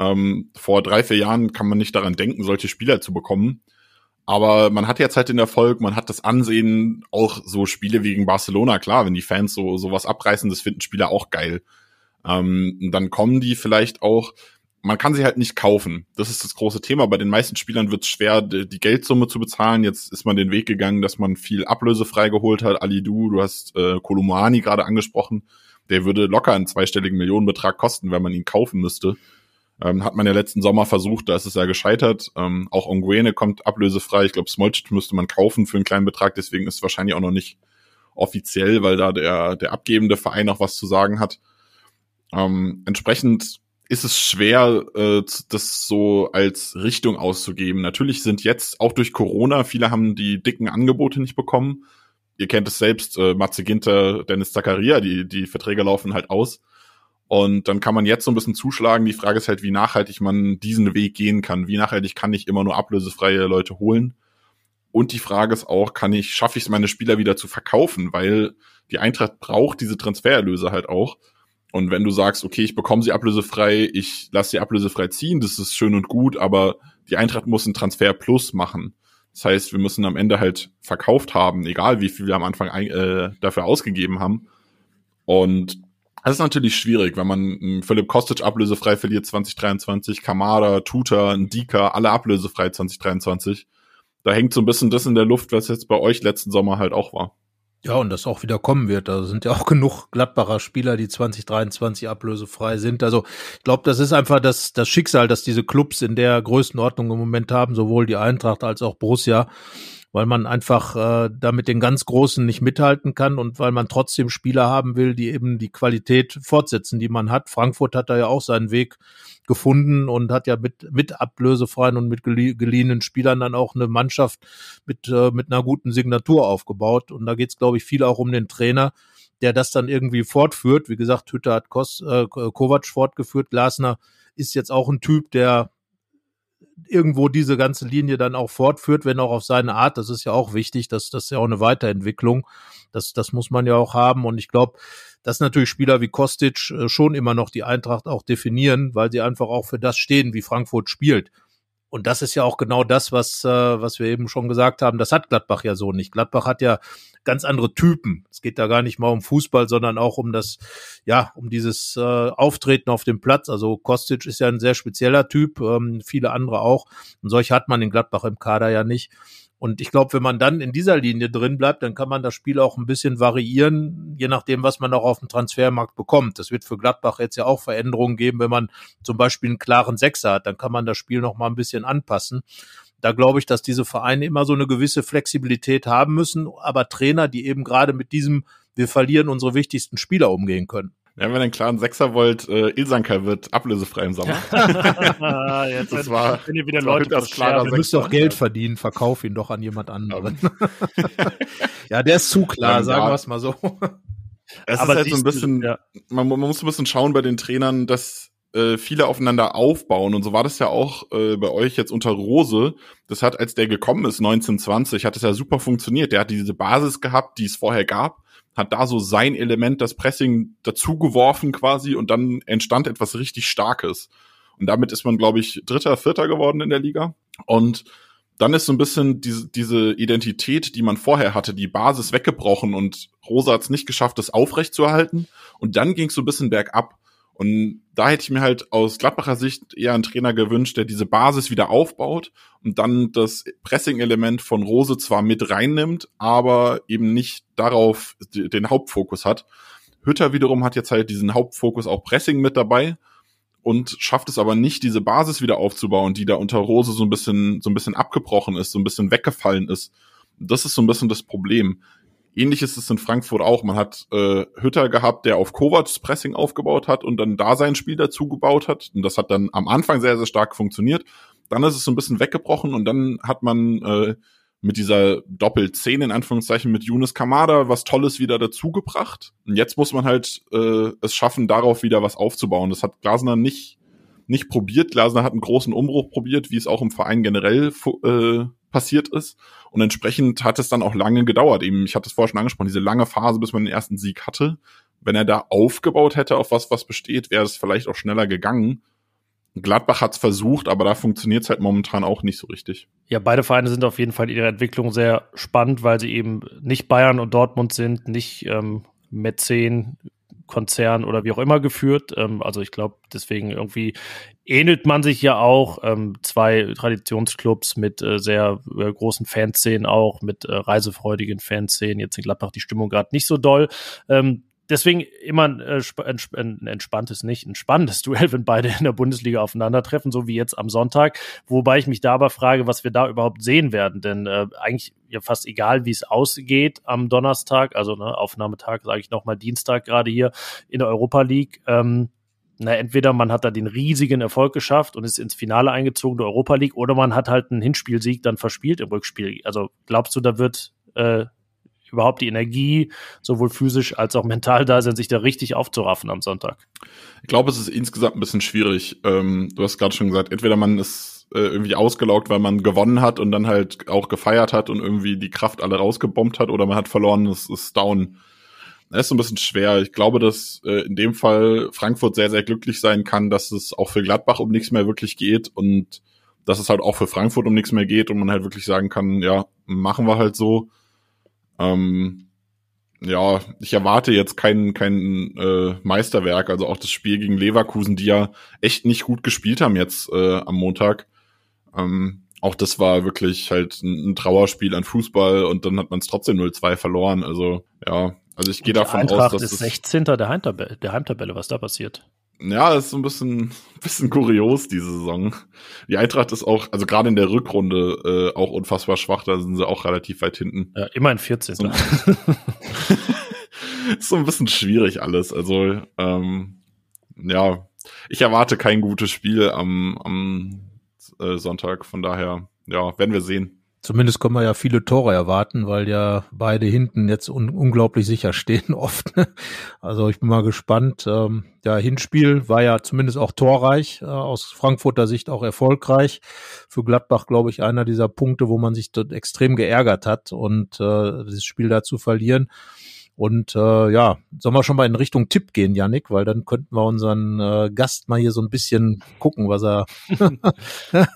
Ähm, vor drei, vier Jahren kann man nicht daran denken, solche Spieler zu bekommen. Aber man hat jetzt halt den Erfolg, man hat das Ansehen, auch so Spiele wie gegen Barcelona, klar, wenn die Fans so sowas abreißen, das finden Spieler auch geil. Ähm, dann kommen die vielleicht auch, man kann sie halt nicht kaufen. Das ist das große Thema. Bei den meisten Spielern wird es schwer, die, Geldsumme zu bezahlen. Jetzt ist man den Weg gegangen, dass man viel ablösefrei geholt hat. Ali Du, du hast äh, Kolumani gerade angesprochen. Der würde locker einen zweistelligen Millionenbetrag kosten, wenn man ihn kaufen müsste. Ähm, hat man ja letzten Sommer versucht, da ist es ja gescheitert. Ähm, auch Onguene kommt ablösefrei. Ich glaube, Smolcic müsste man kaufen für einen kleinen Betrag, deswegen ist es wahrscheinlich auch noch nicht offiziell, weil da der, der abgebende Verein noch was zu sagen hat. Ähm, entsprechend ist es schwer, äh, das so als Richtung auszugeben. Natürlich sind jetzt auch durch Corona, viele haben die dicken Angebote nicht bekommen. Ihr kennt es selbst, äh, Matze Ginter, Dennis Zakaria, die, die Verträge laufen halt aus. Und dann kann man jetzt so ein bisschen zuschlagen. Die Frage ist halt, wie nachhaltig man diesen Weg gehen kann. Wie nachhaltig kann ich immer nur ablösefreie Leute holen? Und die Frage ist auch, kann ich, schaffe ich es, meine Spieler wieder zu verkaufen? Weil die Eintracht braucht diese Transfererlöse halt auch. Und wenn du sagst, okay, ich bekomme sie ablösefrei, ich lasse sie ablösefrei ziehen, das ist schön und gut, aber die Eintracht muss einen Transfer plus machen. Das heißt, wir müssen am Ende halt verkauft haben, egal wie viel wir am Anfang äh, dafür ausgegeben haben. Und das ist natürlich schwierig, wenn man Philipp Kostic ablösefrei verliert 2023, Kamada, Tuta, Ndika, alle ablösefrei 2023. Da hängt so ein bisschen das in der Luft, was jetzt bei euch letzten Sommer halt auch war. Ja, und das auch wieder kommen wird. Da sind ja auch genug Gladbacher Spieler, die 2023 ablösefrei sind. Also ich glaube, das ist einfach das, das Schicksal, dass diese Clubs in der Größenordnung im Moment haben, sowohl die Eintracht als auch Borussia weil man einfach äh, da mit den ganz Großen nicht mithalten kann und weil man trotzdem Spieler haben will, die eben die Qualität fortsetzen, die man hat. Frankfurt hat da ja auch seinen Weg gefunden und hat ja mit, mit ablösefreien und mit geliehenen Spielern dann auch eine Mannschaft mit, äh, mit einer guten Signatur aufgebaut. Und da geht es, glaube ich, viel auch um den Trainer, der das dann irgendwie fortführt. Wie gesagt, Hütter hat Kos, äh, Kovac fortgeführt. Glasner ist jetzt auch ein Typ, der irgendwo diese ganze Linie dann auch fortführt, wenn auch auf seine Art. Das ist ja auch wichtig, dass das ist ja auch eine Weiterentwicklung. Das, das muss man ja auch haben. Und ich glaube, dass natürlich Spieler wie Kostic äh, schon immer noch die Eintracht auch definieren, weil sie einfach auch für das stehen, wie Frankfurt spielt. Und das ist ja auch genau das, was, äh, was wir eben schon gesagt haben. Das hat Gladbach ja so nicht. Gladbach hat ja ganz andere Typen. Es geht da gar nicht mal um Fußball, sondern auch um das, ja, um dieses äh, Auftreten auf dem Platz. Also Kostic ist ja ein sehr spezieller Typ, ähm, viele andere auch. Und solche hat man in Gladbach im Kader ja nicht. Und ich glaube, wenn man dann in dieser Linie drin bleibt, dann kann man das Spiel auch ein bisschen variieren, je nachdem, was man auch auf dem Transfermarkt bekommt. Das wird für Gladbach jetzt ja auch Veränderungen geben, wenn man zum Beispiel einen klaren Sechser hat, dann kann man das Spiel noch mal ein bisschen anpassen. Da glaube ich, dass diese Vereine immer so eine gewisse Flexibilität haben müssen, aber Trainer, die eben gerade mit diesem, wir verlieren unsere wichtigsten Spieler umgehen können. Ja, wenn ihr einen klaren Sechser wollt, äh, Ilsanker wird ablösefrei im Sommer. Jetzt das war, wenn ihr wieder Leute das klarer Du müsst doch Geld verdienen, verkauf ihn doch an jemand anderen. ja, der ist zu klar, sagen ja. wir es mal so. Es Aber ist halt so ein bisschen, ja. man, man, muss ein bisschen schauen bei den Trainern, dass äh, viele aufeinander aufbauen. Und so war das ja auch äh, bei euch jetzt unter Rose. Das hat, als der gekommen ist, 1920, hat es ja super funktioniert. Der hat diese Basis gehabt, die es vorher gab hat da so sein Element, das Pressing dazugeworfen quasi und dann entstand etwas richtig Starkes. Und damit ist man, glaube ich, Dritter, Vierter geworden in der Liga. Und dann ist so ein bisschen diese, diese Identität, die man vorher hatte, die Basis weggebrochen und Rosa hat es nicht geschafft, das aufrechtzuerhalten. Und dann ging es so ein bisschen bergab. Und da hätte ich mir halt aus Gladbacher Sicht eher einen Trainer gewünscht, der diese Basis wieder aufbaut und dann das Pressing-Element von Rose zwar mit reinnimmt, aber eben nicht darauf den Hauptfokus hat. Hütter wiederum hat jetzt halt diesen Hauptfokus auch Pressing mit dabei und schafft es aber nicht, diese Basis wieder aufzubauen, die da unter Rose so ein bisschen, so ein bisschen abgebrochen ist, so ein bisschen weggefallen ist. Das ist so ein bisschen das Problem. Ähnlich ist es in Frankfurt auch. Man hat äh, Hütter gehabt, der auf Kovacs Pressing aufgebaut hat und dann da sein Spiel dazu gebaut hat. Und das hat dann am Anfang sehr, sehr stark funktioniert. Dann ist es so ein bisschen weggebrochen und dann hat man äh, mit dieser Doppel-10 in Anführungszeichen mit Yunus Kamada was Tolles wieder dazugebracht. Und jetzt muss man halt äh, es schaffen, darauf wieder was aufzubauen. Das hat Glasner nicht, nicht probiert. Glasner hat einen großen Umbruch probiert, wie es auch im Verein generell äh, passiert ist. Und entsprechend hat es dann auch lange gedauert. Eben, ich hatte es vorher schon angesprochen, diese lange Phase, bis man den ersten Sieg hatte. Wenn er da aufgebaut hätte auf was, was besteht, wäre es vielleicht auch schneller gegangen. Gladbach hat es versucht, aber da funktioniert es halt momentan auch nicht so richtig. Ja, beide Vereine sind auf jeden Fall in ihrer Entwicklung sehr spannend, weil sie eben nicht Bayern und Dortmund sind, nicht ähm, Mäzen, Konzern oder wie auch immer geführt. Ähm, also ich glaube, deswegen irgendwie ähnelt man sich ja auch. Ähm, zwei Traditionsclubs mit äh, sehr äh, großen Fanszenen auch, mit äh, reisefreudigen Fanszenen. Jetzt in Gladbach die Stimmung gerade nicht so doll. Ähm, deswegen immer ein, äh, ein entspanntes, nicht ein spannendes Duell, wenn beide in der Bundesliga aufeinandertreffen, so wie jetzt am Sonntag. Wobei ich mich da aber frage, was wir da überhaupt sehen werden. Denn äh, eigentlich ja fast egal, wie es ausgeht am Donnerstag, also ne, Aufnahmetag, sage ich nochmal Dienstag gerade hier in der Europa League. Ähm, na, entweder man hat da den riesigen Erfolg geschafft und ist ins Finale eingezogen der Europa League, oder man hat halt einen Hinspielsieg dann verspielt im Rückspiel. Also glaubst du, da wird äh, überhaupt die Energie, sowohl physisch als auch mental da sein, sich da richtig aufzuraffen am Sonntag? Ich glaube, es ist insgesamt ein bisschen schwierig. Ähm, du hast gerade schon gesagt, entweder man ist äh, irgendwie ausgelaugt, weil man gewonnen hat und dann halt auch gefeiert hat und irgendwie die Kraft alle rausgebombt hat, oder man hat verloren, es ist down. Ist so ein bisschen schwer. Ich glaube, dass äh, in dem Fall Frankfurt sehr, sehr glücklich sein kann, dass es auch für Gladbach um nichts mehr wirklich geht und dass es halt auch für Frankfurt um nichts mehr geht und man halt wirklich sagen kann, ja, machen wir halt so. Ähm, ja, ich erwarte jetzt kein, kein äh, Meisterwerk. Also auch das Spiel gegen Leverkusen, die ja echt nicht gut gespielt haben jetzt äh, am Montag. Ähm, auch das war wirklich halt ein Trauerspiel an Fußball und dann hat man es trotzdem 0-2 verloren. Also ja, also ich gehe davon Eintracht aus, dass ist 16. der Heimtabelle, der Heimtabelle, was da passiert. Ja, ist so ein bisschen, bisschen kurios, diese Saison. Die Eintracht ist auch, also gerade in der Rückrunde, äh, auch unfassbar schwach, da sind sie auch relativ weit hinten. Ja, immerhin 14. So, ist so ein bisschen schwierig alles. Also, ähm, ja, ich erwarte kein gutes Spiel am, am äh, Sonntag, von daher, ja, werden wir sehen. Zumindest können wir ja viele Tore erwarten, weil ja beide hinten jetzt un unglaublich sicher stehen oft. Also ich bin mal gespannt. Ähm, ja, Hinspiel war ja zumindest auch torreich, äh, aus Frankfurter Sicht auch erfolgreich. Für Gladbach, glaube ich, einer dieser Punkte, wo man sich dort extrem geärgert hat und äh, das Spiel da zu verlieren. Und äh, ja, sollen wir schon mal in Richtung Tipp gehen, Yannick, weil dann könnten wir unseren äh, Gast mal hier so ein bisschen gucken, was er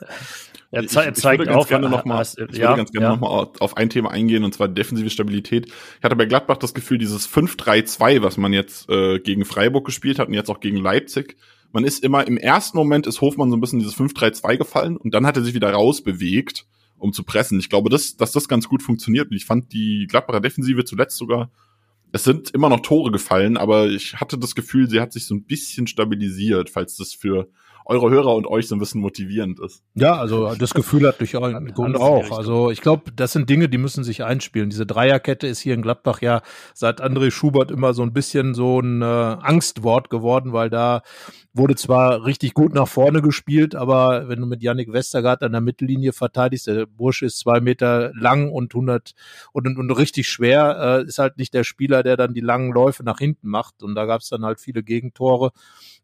Er, ich, zeigt ich würde ganz gerne noch mal, ich ja, würde ganz gerne ja. noch mal auf ein Thema eingehen und zwar defensive Stabilität. Ich hatte bei Gladbach das Gefühl, dieses 5-3-2, was man jetzt äh, gegen Freiburg gespielt hat und jetzt auch gegen Leipzig, man ist immer im ersten Moment ist Hofmann so ein bisschen dieses 5-3-2 gefallen und dann hat er sich wieder rausbewegt, um zu pressen. Ich glaube, dass, dass das ganz gut funktioniert und ich fand die Gladbacher Defensive zuletzt sogar es sind immer noch Tore gefallen, aber ich hatte das Gefühl, sie hat sich so ein bisschen stabilisiert, falls das für eure Hörer und euch so ein bisschen motivierend ist. Ja, also das Gefühl hat durch euren Grund auch. Also ich glaube, das sind Dinge, die müssen sich einspielen. Diese Dreierkette ist hier in Gladbach ja seit André Schubert immer so ein bisschen so ein äh, Angstwort geworden, weil da wurde zwar richtig gut nach vorne gespielt, aber wenn du mit Yannick Westergaard an der Mittellinie verteidigst, der Bursche ist zwei Meter lang und 100 und, und richtig schwer, äh, ist halt nicht der Spieler, der dann die langen Läufe nach hinten macht. Und da gab es dann halt viele Gegentore.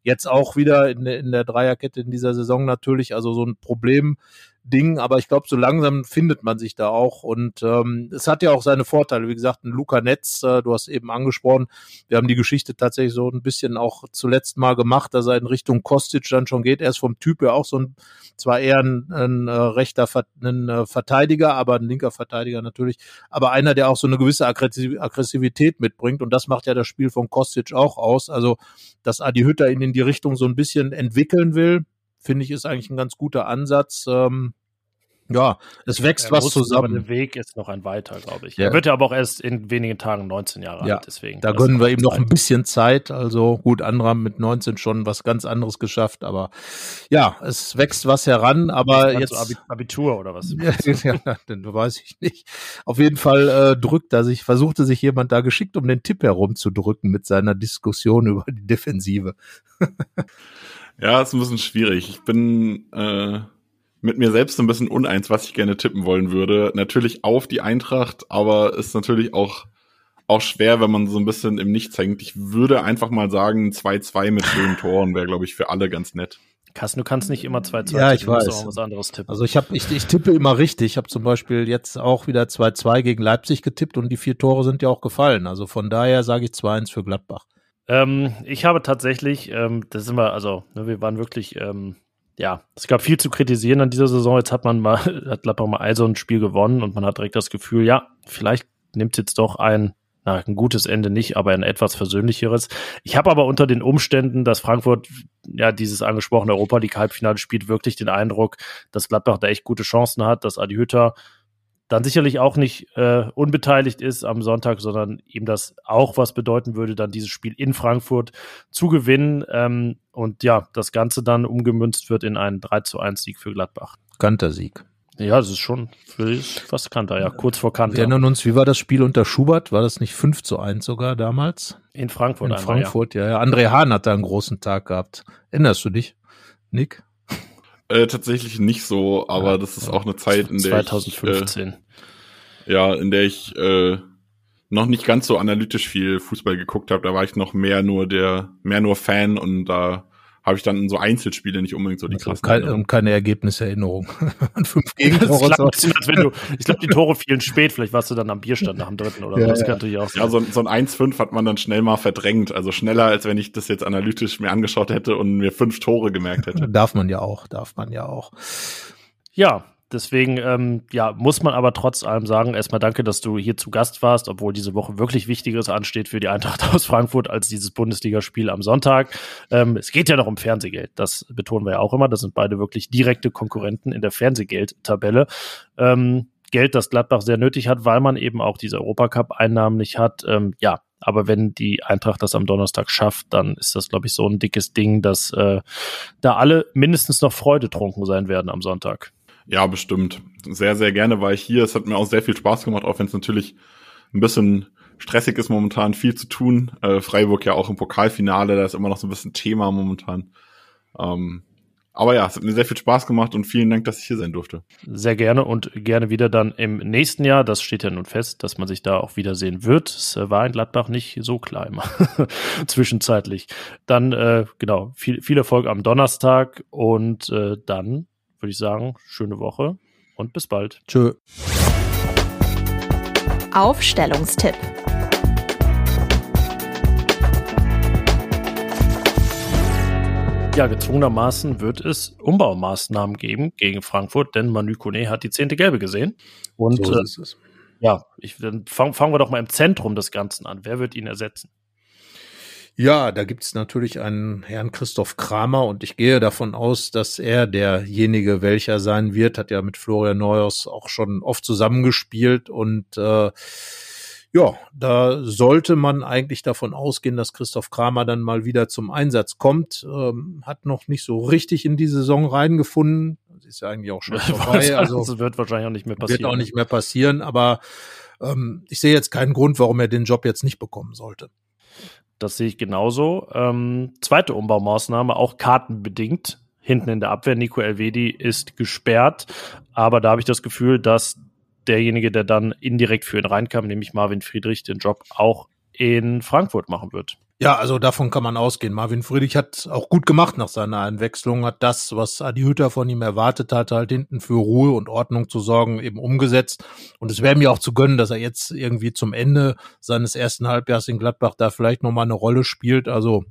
Jetzt auch wieder in, in der Dreierkette in dieser Saison natürlich, also so ein Problem, Ding, aber ich glaube, so langsam findet man sich da auch und ähm, es hat ja auch seine Vorteile. Wie gesagt, ein Luca Netz, äh, du hast eben angesprochen, wir haben die Geschichte tatsächlich so ein bisschen auch zuletzt mal gemacht, dass er in Richtung Kostic dann schon geht. Er ist vom Typ ja auch so ein, zwar eher ein, ein äh, rechter ein, äh, Verteidiger, aber ein linker Verteidiger natürlich, aber einer, der auch so eine gewisse Aggressivität mitbringt und das macht ja das Spiel von Kostic auch aus. Also, dass Adi Hütter ihn in die Richtung so ein bisschen entwickeln will, finde ich, ist eigentlich ein ganz guter Ansatz. Ähm, ja, es wächst er was zusammen. Der Weg ist noch ein weiter, glaube ich. Ja. Er wird ja aber auch erst in wenigen Tagen 19 Jahre ja. alt, deswegen. Da gönnen wir ihm noch ein bisschen Zeit. Also gut, andere haben mit 19 schon was ganz anderes geschafft, aber ja, es wächst was heran, aber jetzt. So Abitur oder was? ja, denn weiß ich nicht. Auf jeden Fall äh, drückt er sich, versuchte sich jemand da geschickt um den Tipp herumzudrücken mit seiner Diskussion über die Defensive. Ja, ist ein bisschen schwierig. Ich bin äh, mit mir selbst ein bisschen uneins, was ich gerne tippen wollen würde. Natürlich auf die Eintracht, aber ist natürlich auch auch schwer, wenn man so ein bisschen im Nichts hängt. Ich würde einfach mal sagen, 2-2 mit schönen Toren wäre, glaube ich, für alle ganz nett. Kassen, du kannst nicht immer 2-2 ja, ich weiß. auch was anderes tippen. Also ich, hab, ich, ich tippe immer richtig. Ich habe zum Beispiel jetzt auch wieder 2-2 gegen Leipzig getippt und die vier Tore sind ja auch gefallen. Also von daher sage ich 2-1 für Gladbach. Ähm, ich habe tatsächlich, ähm, das sind wir, also, ne, wir waren wirklich, ähm, ja, es gab viel zu kritisieren an dieser Saison. Jetzt hat man mal, hat Gladbach mal also ein Spiel gewonnen und man hat direkt das Gefühl, ja, vielleicht nimmt jetzt doch ein, na, ein gutes Ende nicht, aber ein etwas versöhnlicheres. Ich habe aber unter den Umständen, dass Frankfurt ja dieses angesprochene Europa League Halbfinale spielt, wirklich den Eindruck, dass Gladbach da echt gute Chancen hat, dass Adi Hütter dann sicherlich auch nicht äh, unbeteiligt ist am Sonntag, sondern ihm das auch was bedeuten würde, dann dieses Spiel in Frankfurt zu gewinnen ähm, und ja, das Ganze dann umgemünzt wird in einen 3 zu 1 Sieg für Gladbach. Kantersieg. Ja, das ist schon fast Kanter, ja, kurz vor Kanter. Wir erinnern uns, wie war das Spiel unter Schubert? War das nicht 5 zu 1 sogar damals? In Frankfurt. In einmal, Frankfurt, ja. ja. ja. André Hahn hat da einen großen Tag gehabt. Erinnerst du dich, Nick? Äh, tatsächlich nicht so, aber ja, das ist auch eine Zeit, in der 2015. Ich, äh, ja, in der ich äh, noch nicht ganz so analytisch viel Fußball geguckt habe. Da war ich noch mehr nur der, mehr nur Fan und da habe ich dann in so Einzelspiele nicht unbedingt so die also krassen. Kein, und keine Ergebniserinnerung. Fünf Gegentore. Das bisschen, als wenn du, ich glaube, die Tore fielen spät, vielleicht warst du dann am Bierstand nach dem dritten oder ja, so. Das ja. könnte ich auch sein. Ja, so, so ein 1-5 hat man dann schnell mal verdrängt. Also schneller, als wenn ich das jetzt analytisch mir angeschaut hätte und mir fünf Tore gemerkt hätte. darf man ja auch, darf man ja auch. Ja, Deswegen, ähm, ja, muss man aber trotz allem sagen, erstmal danke, dass du hier zu Gast warst, obwohl diese Woche wirklich Wichtigeres ansteht für die Eintracht aus Frankfurt als dieses Bundesligaspiel am Sonntag. Ähm, es geht ja noch um Fernsehgeld. Das betonen wir ja auch immer. Das sind beide wirklich direkte Konkurrenten in der Fernsehgeldtabelle. Ähm, Geld, das Gladbach sehr nötig hat, weil man eben auch diese Europacup-Einnahmen nicht hat. Ähm, ja, aber wenn die Eintracht das am Donnerstag schafft, dann ist das, glaube ich, so ein dickes Ding, dass äh, da alle mindestens noch Freude trunken sein werden am Sonntag. Ja, bestimmt. Sehr, sehr gerne war ich hier. Es hat mir auch sehr viel Spaß gemacht, auch wenn es natürlich ein bisschen stressig ist momentan, viel zu tun. Äh, Freiburg ja auch im Pokalfinale, da ist immer noch so ein bisschen Thema momentan. Ähm, aber ja, es hat mir sehr viel Spaß gemacht und vielen Dank, dass ich hier sein durfte. Sehr gerne und gerne wieder dann im nächsten Jahr. Das steht ja nun fest, dass man sich da auch wiedersehen wird. Es war in Gladbach nicht so klar immer zwischenzeitlich. Dann, äh, genau, viel, viel Erfolg am Donnerstag und äh, dann würde ich sagen, schöne Woche und bis bald. Tschö. Aufstellungstipp. Ja, gezwungenermaßen wird es Umbaumaßnahmen geben gegen Frankfurt, denn Manu Kone hat die zehnte Gelbe gesehen. Und so äh, ja, ich, dann fangen fang wir doch mal im Zentrum des Ganzen an. Wer wird ihn ersetzen? Ja, da gibt's natürlich einen Herrn Christoph Kramer und ich gehe davon aus, dass er derjenige welcher sein wird, hat ja mit Florian Neuers auch schon oft zusammengespielt und äh, ja, da sollte man eigentlich davon ausgehen, dass Christoph Kramer dann mal wieder zum Einsatz kommt. Ähm, hat noch nicht so richtig in die Saison reingefunden. Das ist ja eigentlich auch schon vorbei. Also das wird wahrscheinlich auch nicht mehr passieren. Wird auch nicht mehr passieren, aber ähm, ich sehe jetzt keinen Grund, warum er den Job jetzt nicht bekommen sollte. Das sehe ich genauso. Ähm, zweite Umbaumaßnahme, auch kartenbedingt. Hinten in der Abwehr, Nico Elvedi ist gesperrt, aber da habe ich das Gefühl, dass derjenige, der dann indirekt für ihn reinkam, nämlich Marvin Friedrich, den Job auch in Frankfurt machen wird. Ja, also davon kann man ausgehen. Marvin Friedrich hat auch gut gemacht nach seiner Einwechslung, hat das, was Adi Hütter von ihm erwartet hat, halt hinten für Ruhe und Ordnung zu sorgen, eben umgesetzt. Und es wäre mir auch zu gönnen, dass er jetzt irgendwie zum Ende seines ersten Halbjahres in Gladbach da vielleicht nochmal eine Rolle spielt. Also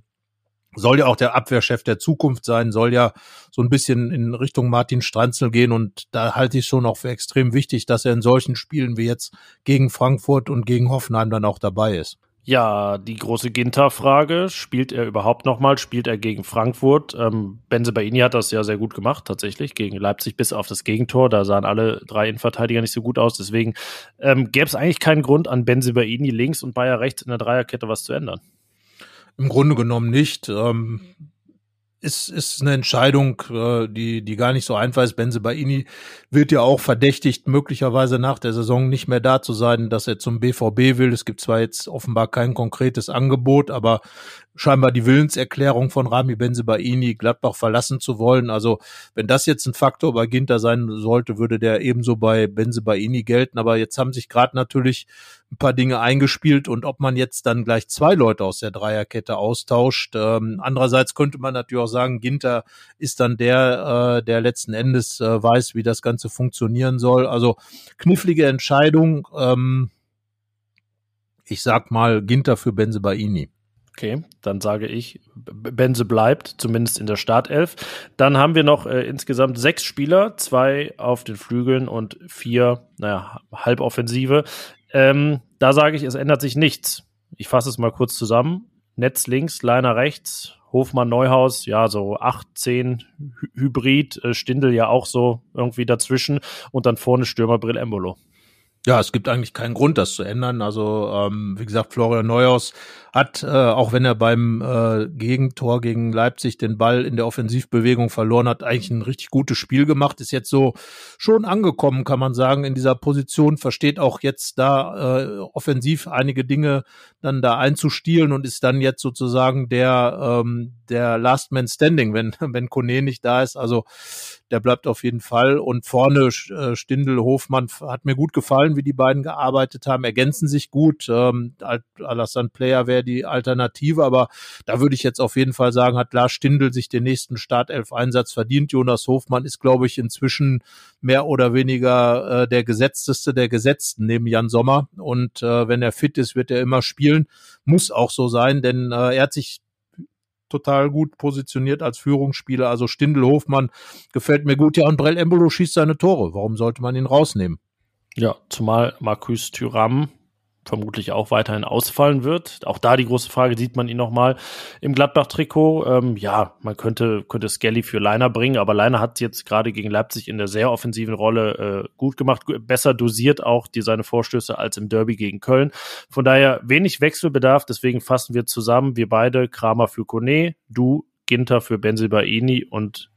soll ja auch der Abwehrchef der Zukunft sein, soll ja so ein bisschen in Richtung Martin Stranzel gehen und da halte ich schon auch für extrem wichtig, dass er in solchen Spielen wie jetzt gegen Frankfurt und gegen Hoffenheim dann auch dabei ist. Ja, die große Ginter-Frage, spielt er überhaupt nochmal, spielt er gegen Frankfurt? Ähm, Benze Baini hat das ja sehr gut gemacht, tatsächlich, gegen Leipzig bis auf das Gegentor, da sahen alle drei Innenverteidiger nicht so gut aus, deswegen ähm, gäbe es eigentlich keinen Grund an Benze Baini links und Bayer rechts in der Dreierkette was zu ändern. Im Grunde genommen nicht. Ähm, ist, ist eine Entscheidung, äh, die, die gar nicht so einfach ist. Benze Baini wird ja auch verdächtigt, möglicherweise nach der Saison nicht mehr da zu sein, dass er zum BVB will. Es gibt zwar jetzt offenbar kein konkretes Angebot, aber scheinbar die Willenserklärung von Rami Benzebaini, Gladbach verlassen zu wollen. Also wenn das jetzt ein Faktor bei Ginter sein sollte, würde der ebenso bei Benzebaini gelten. Aber jetzt haben sich gerade natürlich ein paar Dinge eingespielt und ob man jetzt dann gleich zwei Leute aus der Dreierkette austauscht. Ähm, andererseits könnte man natürlich auch sagen, Ginter ist dann der, äh, der letzten Endes äh, weiß, wie das Ganze funktionieren soll. Also knifflige Entscheidung. Ähm, ich sag mal Ginter für Benzebaini. Okay, dann sage ich, Benze bleibt, zumindest in der Startelf. Dann haben wir noch äh, insgesamt sechs Spieler, zwei auf den Flügeln und vier, naja, Halboffensive. Ähm, da sage ich, es ändert sich nichts. Ich fasse es mal kurz zusammen. Netz links, Leiner rechts, Hofmann Neuhaus, ja, so 8, 10 Hybrid, äh, Stindel ja auch so irgendwie dazwischen und dann vorne Stürmer Brill Embolo. Ja, es gibt eigentlich keinen Grund, das zu ändern. Also, ähm, wie gesagt, Florian Neuhaus hat, äh, auch wenn er beim äh, Gegentor gegen Leipzig den Ball in der Offensivbewegung verloren hat, eigentlich ein richtig gutes Spiel gemacht. Ist jetzt so schon angekommen, kann man sagen, in dieser Position. Versteht auch jetzt da äh, offensiv einige Dinge dann da einzustielen und ist dann jetzt sozusagen der ähm, der Last Man Standing, wenn wenn Kone nicht da ist. Also der bleibt auf jeden Fall. Und vorne äh, Stindel, Hofmann hat mir gut gefallen, wie die beiden gearbeitet haben, ergänzen sich gut. Ähm, Alassane Player wäre die Alternative, aber da würde ich jetzt auf jeden Fall sagen, hat Lars Stindel sich den nächsten Startelf-Einsatz verdient. Jonas Hofmann ist, glaube ich, inzwischen mehr oder weniger äh, der Gesetzteste der Gesetzten neben Jan Sommer. Und äh, wenn er fit ist, wird er immer spielen. Muss auch so sein, denn äh, er hat sich total gut positioniert als Führungsspieler. Also Stindel Hofmann gefällt mir gut. Ja, und Brell Embolo schießt seine Tore. Warum sollte man ihn rausnehmen? Ja, zumal Marcus Thuram vermutlich auch weiterhin ausfallen wird. Auch da die große Frage, sieht man ihn nochmal im Gladbach-Trikot? Ähm, ja, man könnte, könnte Skelly für Leiner bringen, aber Leiner hat jetzt gerade gegen Leipzig in der sehr offensiven Rolle äh, gut gemacht, besser dosiert auch die seine Vorstöße als im Derby gegen Köln. Von daher wenig Wechselbedarf, deswegen fassen wir zusammen, wir beide, Kramer für Kone, du, Ginter für Benzibaini und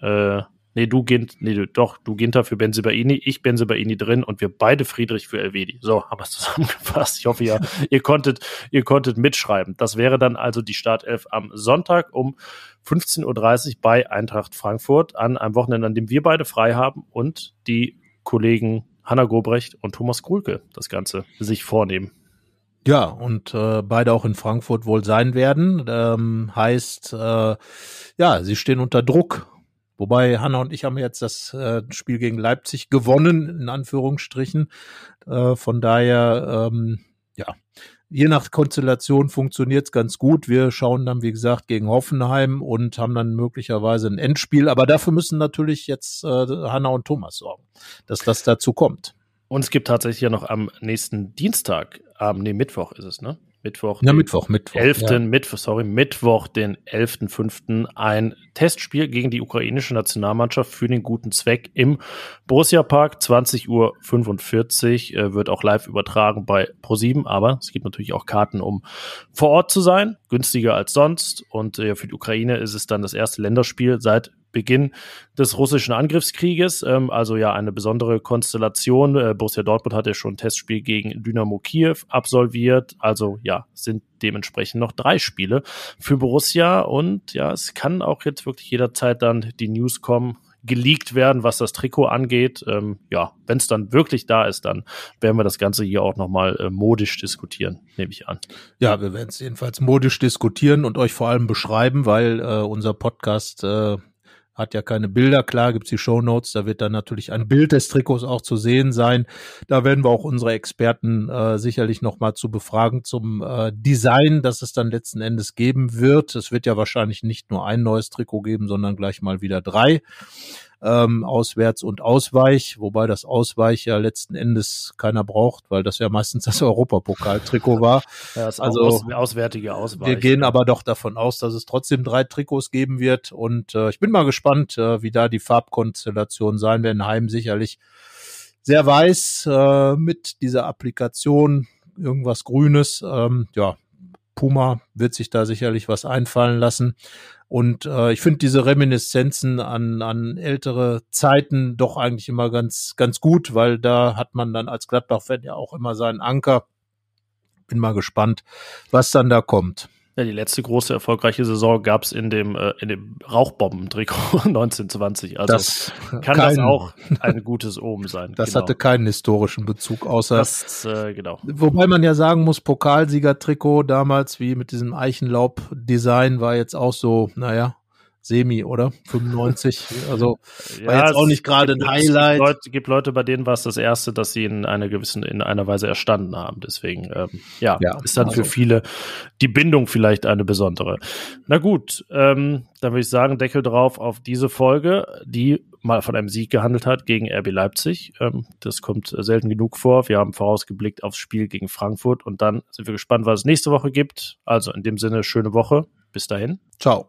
äh, Nee, du Gint, nee, doch, du Ginter für Benzibaini, ich Benzibaini drin und wir beide Friedrich für Elvedi. So, haben wir es zusammengefasst. Ich hoffe ja, ihr konntet, ihr konntet mitschreiben. Das wäre dann also die Startelf am Sonntag um 15.30 Uhr bei Eintracht Frankfurt an einem Wochenende, an dem wir beide frei haben und die Kollegen Hanna Gobrecht und Thomas Krulke das Ganze sich vornehmen. Ja, und äh, beide auch in Frankfurt wohl sein werden. Ähm, heißt, äh, ja, sie stehen unter Druck Wobei Hanna und ich haben jetzt das äh, Spiel gegen Leipzig gewonnen, in Anführungsstrichen. Äh, von daher, ähm, ja, je nach Konstellation funktioniert es ganz gut. Wir schauen dann, wie gesagt, gegen Hoffenheim und haben dann möglicherweise ein Endspiel. Aber dafür müssen natürlich jetzt äh, Hanna und Thomas sorgen, dass das dazu kommt. Und es gibt tatsächlich ja noch am nächsten Dienstag, am nee, Mittwoch ist es, ne? Mittwoch. Ja, Mittwoch, Mittwoch. 11. Ja. Mittwoch, sorry, Mittwoch, den 11.05. ein Testspiel gegen die ukrainische Nationalmannschaft für den guten Zweck im Borussia Park. 20 Uhr 45 äh, wird auch live übertragen bei Pro7, aber es gibt natürlich auch Karten, um vor Ort zu sein. Günstiger als sonst. Und äh, für die Ukraine ist es dann das erste Länderspiel seit Beginn des russischen Angriffskrieges. Ähm, also ja, eine besondere Konstellation. Äh, Borussia Dortmund hat ja schon ein Testspiel gegen Dynamo Kiew absolviert. Also ja, sind dementsprechend noch drei Spiele für Borussia. Und ja, es kann auch jetzt wirklich jederzeit dann die News kommen, geleakt werden, was das Trikot angeht. Ähm, ja, wenn es dann wirklich da ist, dann werden wir das Ganze hier auch nochmal äh, modisch diskutieren, nehme ich an. Ja, wir werden es jedenfalls modisch diskutieren und euch vor allem beschreiben, weil äh, unser Podcast äh, hat ja keine Bilder. Klar gibt's die Show Notes, da wird dann natürlich ein Bild des Trikots auch zu sehen sein. Da werden wir auch unsere Experten äh, sicherlich nochmal zu befragen zum äh, Design, das es dann letzten Endes geben wird. Es wird ja wahrscheinlich nicht nur ein neues Trikot geben, sondern gleich mal wieder drei ähm, Auswärts- und Ausweich, wobei das Ausweich ja letzten Endes keiner braucht, weil das ja meistens das Europapokaltrikot war. Ja, das also aus, auswärtige Ausweich. Wir gehen aber doch davon aus, dass es trotzdem drei Trikots geben wird und äh, ich bin mal gespannt, äh, wie da die Farbkonstellationen sein werden. Heim sicherlich sehr weiß äh, mit dieser Applikation, irgendwas Grünes. Ähm, ja, Puma wird sich da sicherlich was einfallen lassen. Und äh, ich finde diese Reminiszenzen an, an ältere Zeiten doch eigentlich immer ganz, ganz gut, weil da hat man dann als Gladbach-Fan ja auch immer seinen Anker. Bin mal gespannt, was dann da kommt. Ja, die letzte große erfolgreiche Saison gab es in dem, äh, in dem Rauchbombentrikot 1920. Also das kann kein, das auch ein gutes Omen sein. Das genau. hatte keinen historischen Bezug, außer. Das, äh, genau. Wobei man ja sagen muss, Pokalsieger-Trikot damals, wie mit diesem Eichenlaub-Design, war jetzt auch so, naja, Semi, oder? 95. Also ja, war jetzt auch nicht gerade ein Highlight. Es gibt Leute, gibt Leute, bei denen war es das erste, dass sie in einer gewissen, in einer Weise erstanden haben. Deswegen, ähm, ja, ja, ist dann also. für viele die Bindung vielleicht eine besondere. Na gut, ähm, dann würde ich sagen, Deckel drauf auf diese Folge, die mal von einem Sieg gehandelt hat gegen RB Leipzig. Ähm, das kommt selten genug vor. Wir haben vorausgeblickt aufs Spiel gegen Frankfurt und dann sind wir gespannt, was es nächste Woche gibt. Also in dem Sinne, schöne Woche. Bis dahin. Ciao.